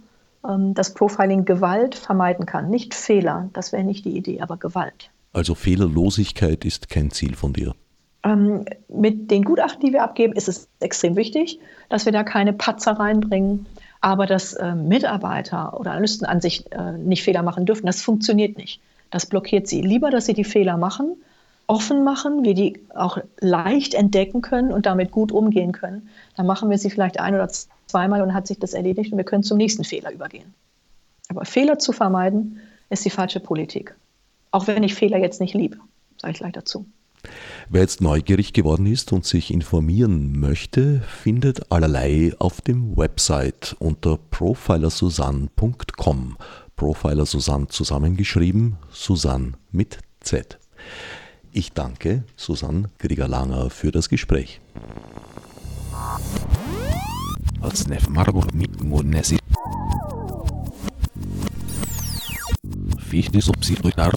Ähm, dass Profiling Gewalt vermeiden kann. Nicht Fehler, das wäre nicht die Idee, aber Gewalt. Also Fehlerlosigkeit ist kein Ziel von dir. Ähm, mit den Gutachten, die wir abgeben, ist es extrem wichtig, dass wir da keine Patzer reinbringen. Aber dass äh, Mitarbeiter oder Analysten an sich äh, nicht Fehler machen dürfen, das funktioniert nicht. Das blockiert sie. Lieber, dass sie die Fehler machen, offen machen, wir die auch leicht entdecken können und damit gut umgehen können. Dann machen wir sie vielleicht ein oder zwei zweimal und hat sich das erledigt und wir können zum nächsten Fehler übergehen. Aber Fehler zu vermeiden, ist die falsche Politik. Auch wenn ich Fehler jetzt nicht liebe, sage ich gleich dazu. Wer jetzt neugierig geworden ist und sich informieren möchte, findet allerlei auf dem Website unter profilersusanne.com. Profiler Susanne zusammengeschrieben, Susanne mit Z. Ich danke Susanne Krieger-Langer für das Gespräch. Fichtis obsidionar.